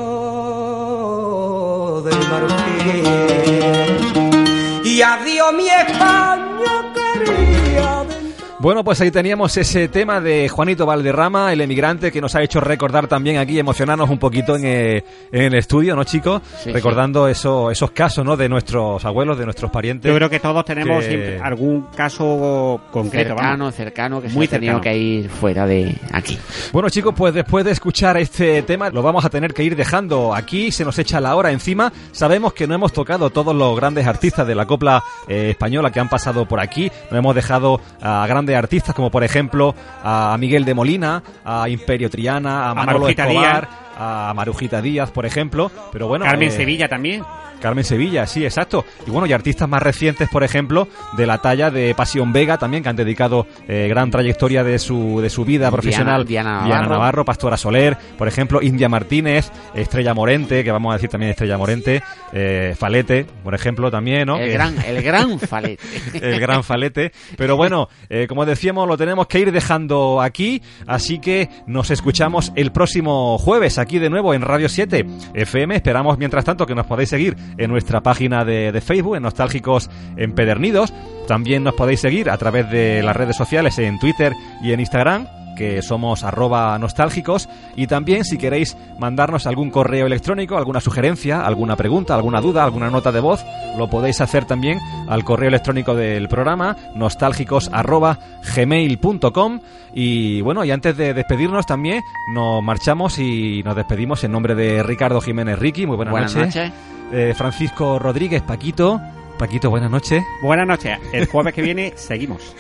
Bueno, pues ahí teníamos ese tema de Juanito Valderrama, el emigrante, que nos ha hecho recordar también aquí, emocionarnos un poquito en, eh, en el estudio, ¿no, chicos? Sí, Recordando Eso, esos casos, ¿no? De nuestros abuelos, de nuestros parientes. Yo creo que todos tenemos que- siempre algún caso concreto. vamos. cercano, cercano, que Muy Muy ha tenido cercano. que ir fuera de aquí. Bueno chicos, pues después de escuchar este tema lo vamos a tener que ir dejando aquí, se nos echa la hora encima. Sabemos que no hemos tocado todos los grandes artistas de la copla eh, española que han pasado por aquí, no hemos dejado a grandes artistas como por ejemplo a Miguel de Molina, a Imperio Triana, a Manolo Marujita Escobar, a Marujita Díaz, por ejemplo, pero bueno, Carmen eh, Sevilla también. Carmen Sevilla, sí, exacto. Y bueno, y artistas más recientes, por ejemplo, de la talla de Pasión Vega también, que han dedicado eh, gran trayectoria de su, de su vida profesional. Diana Navarro. Navarro, Pastora Soler, por ejemplo, India Martínez, Estrella Morente, que vamos a decir también Estrella Morente, eh, Falete, por ejemplo, también, ¿no? El gran, el gran *laughs* falete. el gran falete. Pero bueno, eh, como decíamos, lo tenemos que ir dejando aquí. Así que nos escuchamos el próximo jueves aquí de nuevo en Radio 7 FM. Esperamos, mientras tanto, que nos podáis seguir en nuestra página de, de Facebook, en Nostálgicos Empedernidos. También nos podéis seguir a través de las redes sociales en Twitter y en Instagram que somos arroba nostálgicos y también si queréis mandarnos algún correo electrónico, alguna sugerencia, alguna pregunta, alguna duda, alguna nota de voz, lo podéis hacer también al correo electrónico del programa nostálgicos arroba gmail.com y bueno, y antes de despedirnos también nos marchamos y nos despedimos en nombre de Ricardo Jiménez Ricky, muy buenas, Buenas noches, noches. Eh, Francisco Rodríguez Paquito, Paquito, buenas noches. Buenas noches. El jueves que viene seguimos.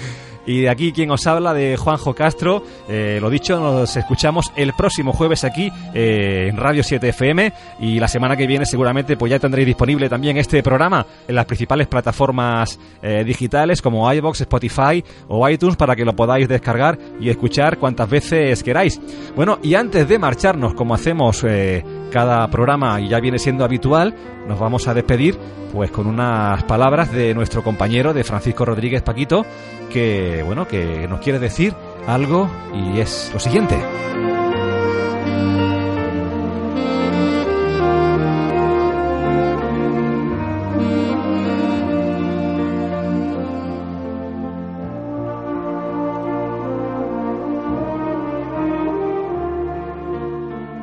Y de aquí quien os habla de Juanjo Castro, eh, lo dicho, nos escuchamos el próximo jueves aquí eh, en Radio 7 FM y la semana que viene seguramente pues ya tendréis disponible también este programa en las principales plataformas eh, digitales como iBox, Spotify o iTunes para que lo podáis descargar y escuchar cuantas veces queráis. Bueno, y antes de marcharnos como hacemos cada programa y ya viene siendo habitual, nos vamos a despedir pues con unas palabras de nuestro compañero de Francisco Rodríguez Paquito que bueno que nos quiere decir algo y es lo siguiente.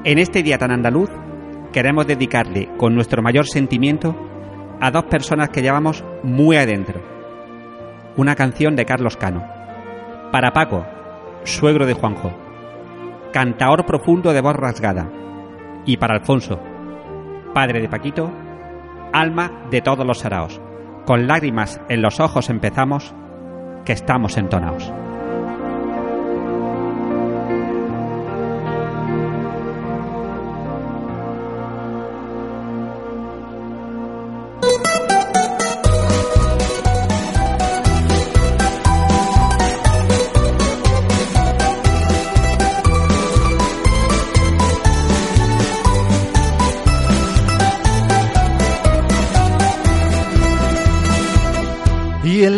En este día tan andaluz, queremos dedicarle con nuestro mayor sentimiento a dos personas que llevamos muy adentro. Una canción de Carlos Cano. Para Paco, suegro de Juanjo. Cantaor profundo de voz rasgada. Y para Alfonso, padre de Paquito, alma de todos los saraos. Con lágrimas en los ojos empezamos, que estamos entonados.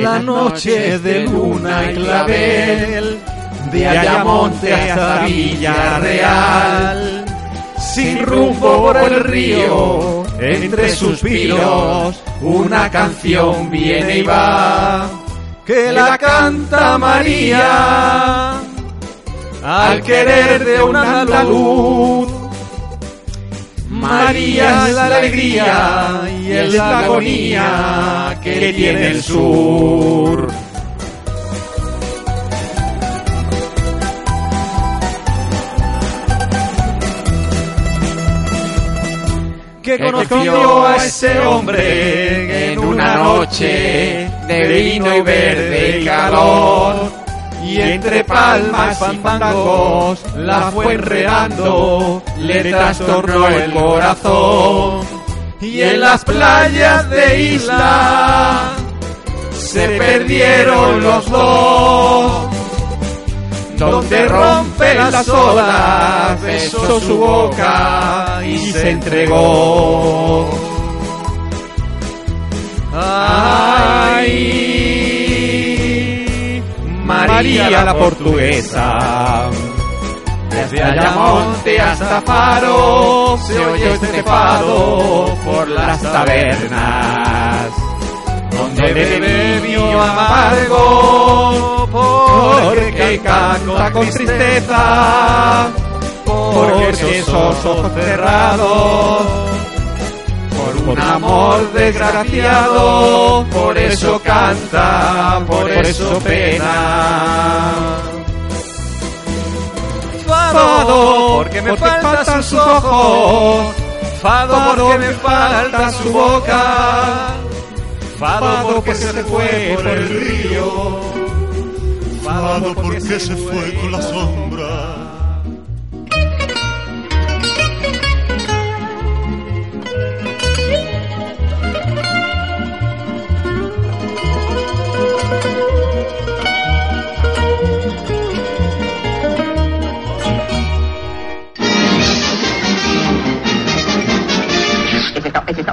Y en la noche de luna y clavel, de Ayamonte hasta Villarreal, sin rumbo por el río, entre suspiros, una canción viene y va, que la canta María, al querer de un andaluz. María es la alegría y es la agonía que tiene el sur. Que conoció a ese hombre en una noche de vino y verde y calor. Y entre palmas y fandangos la fue enredando, le trastornó el corazón. Y en las playas de isla se perdieron los dos. Donde rompen las olas, besó su boca y se entregó. María la portuguesa. Desde Ayamonte hasta Faro se oye este fado por las tabernas donde bebió amargo por porque canta con tristeza, porque esos ojos cerrados, un amor desgraciado, por eso canta, por eso pena. Fado, porque me faltan sus ojos, fado porque me falta su boca, fado porque se fue por el río, Fado porque se fue con la sombra.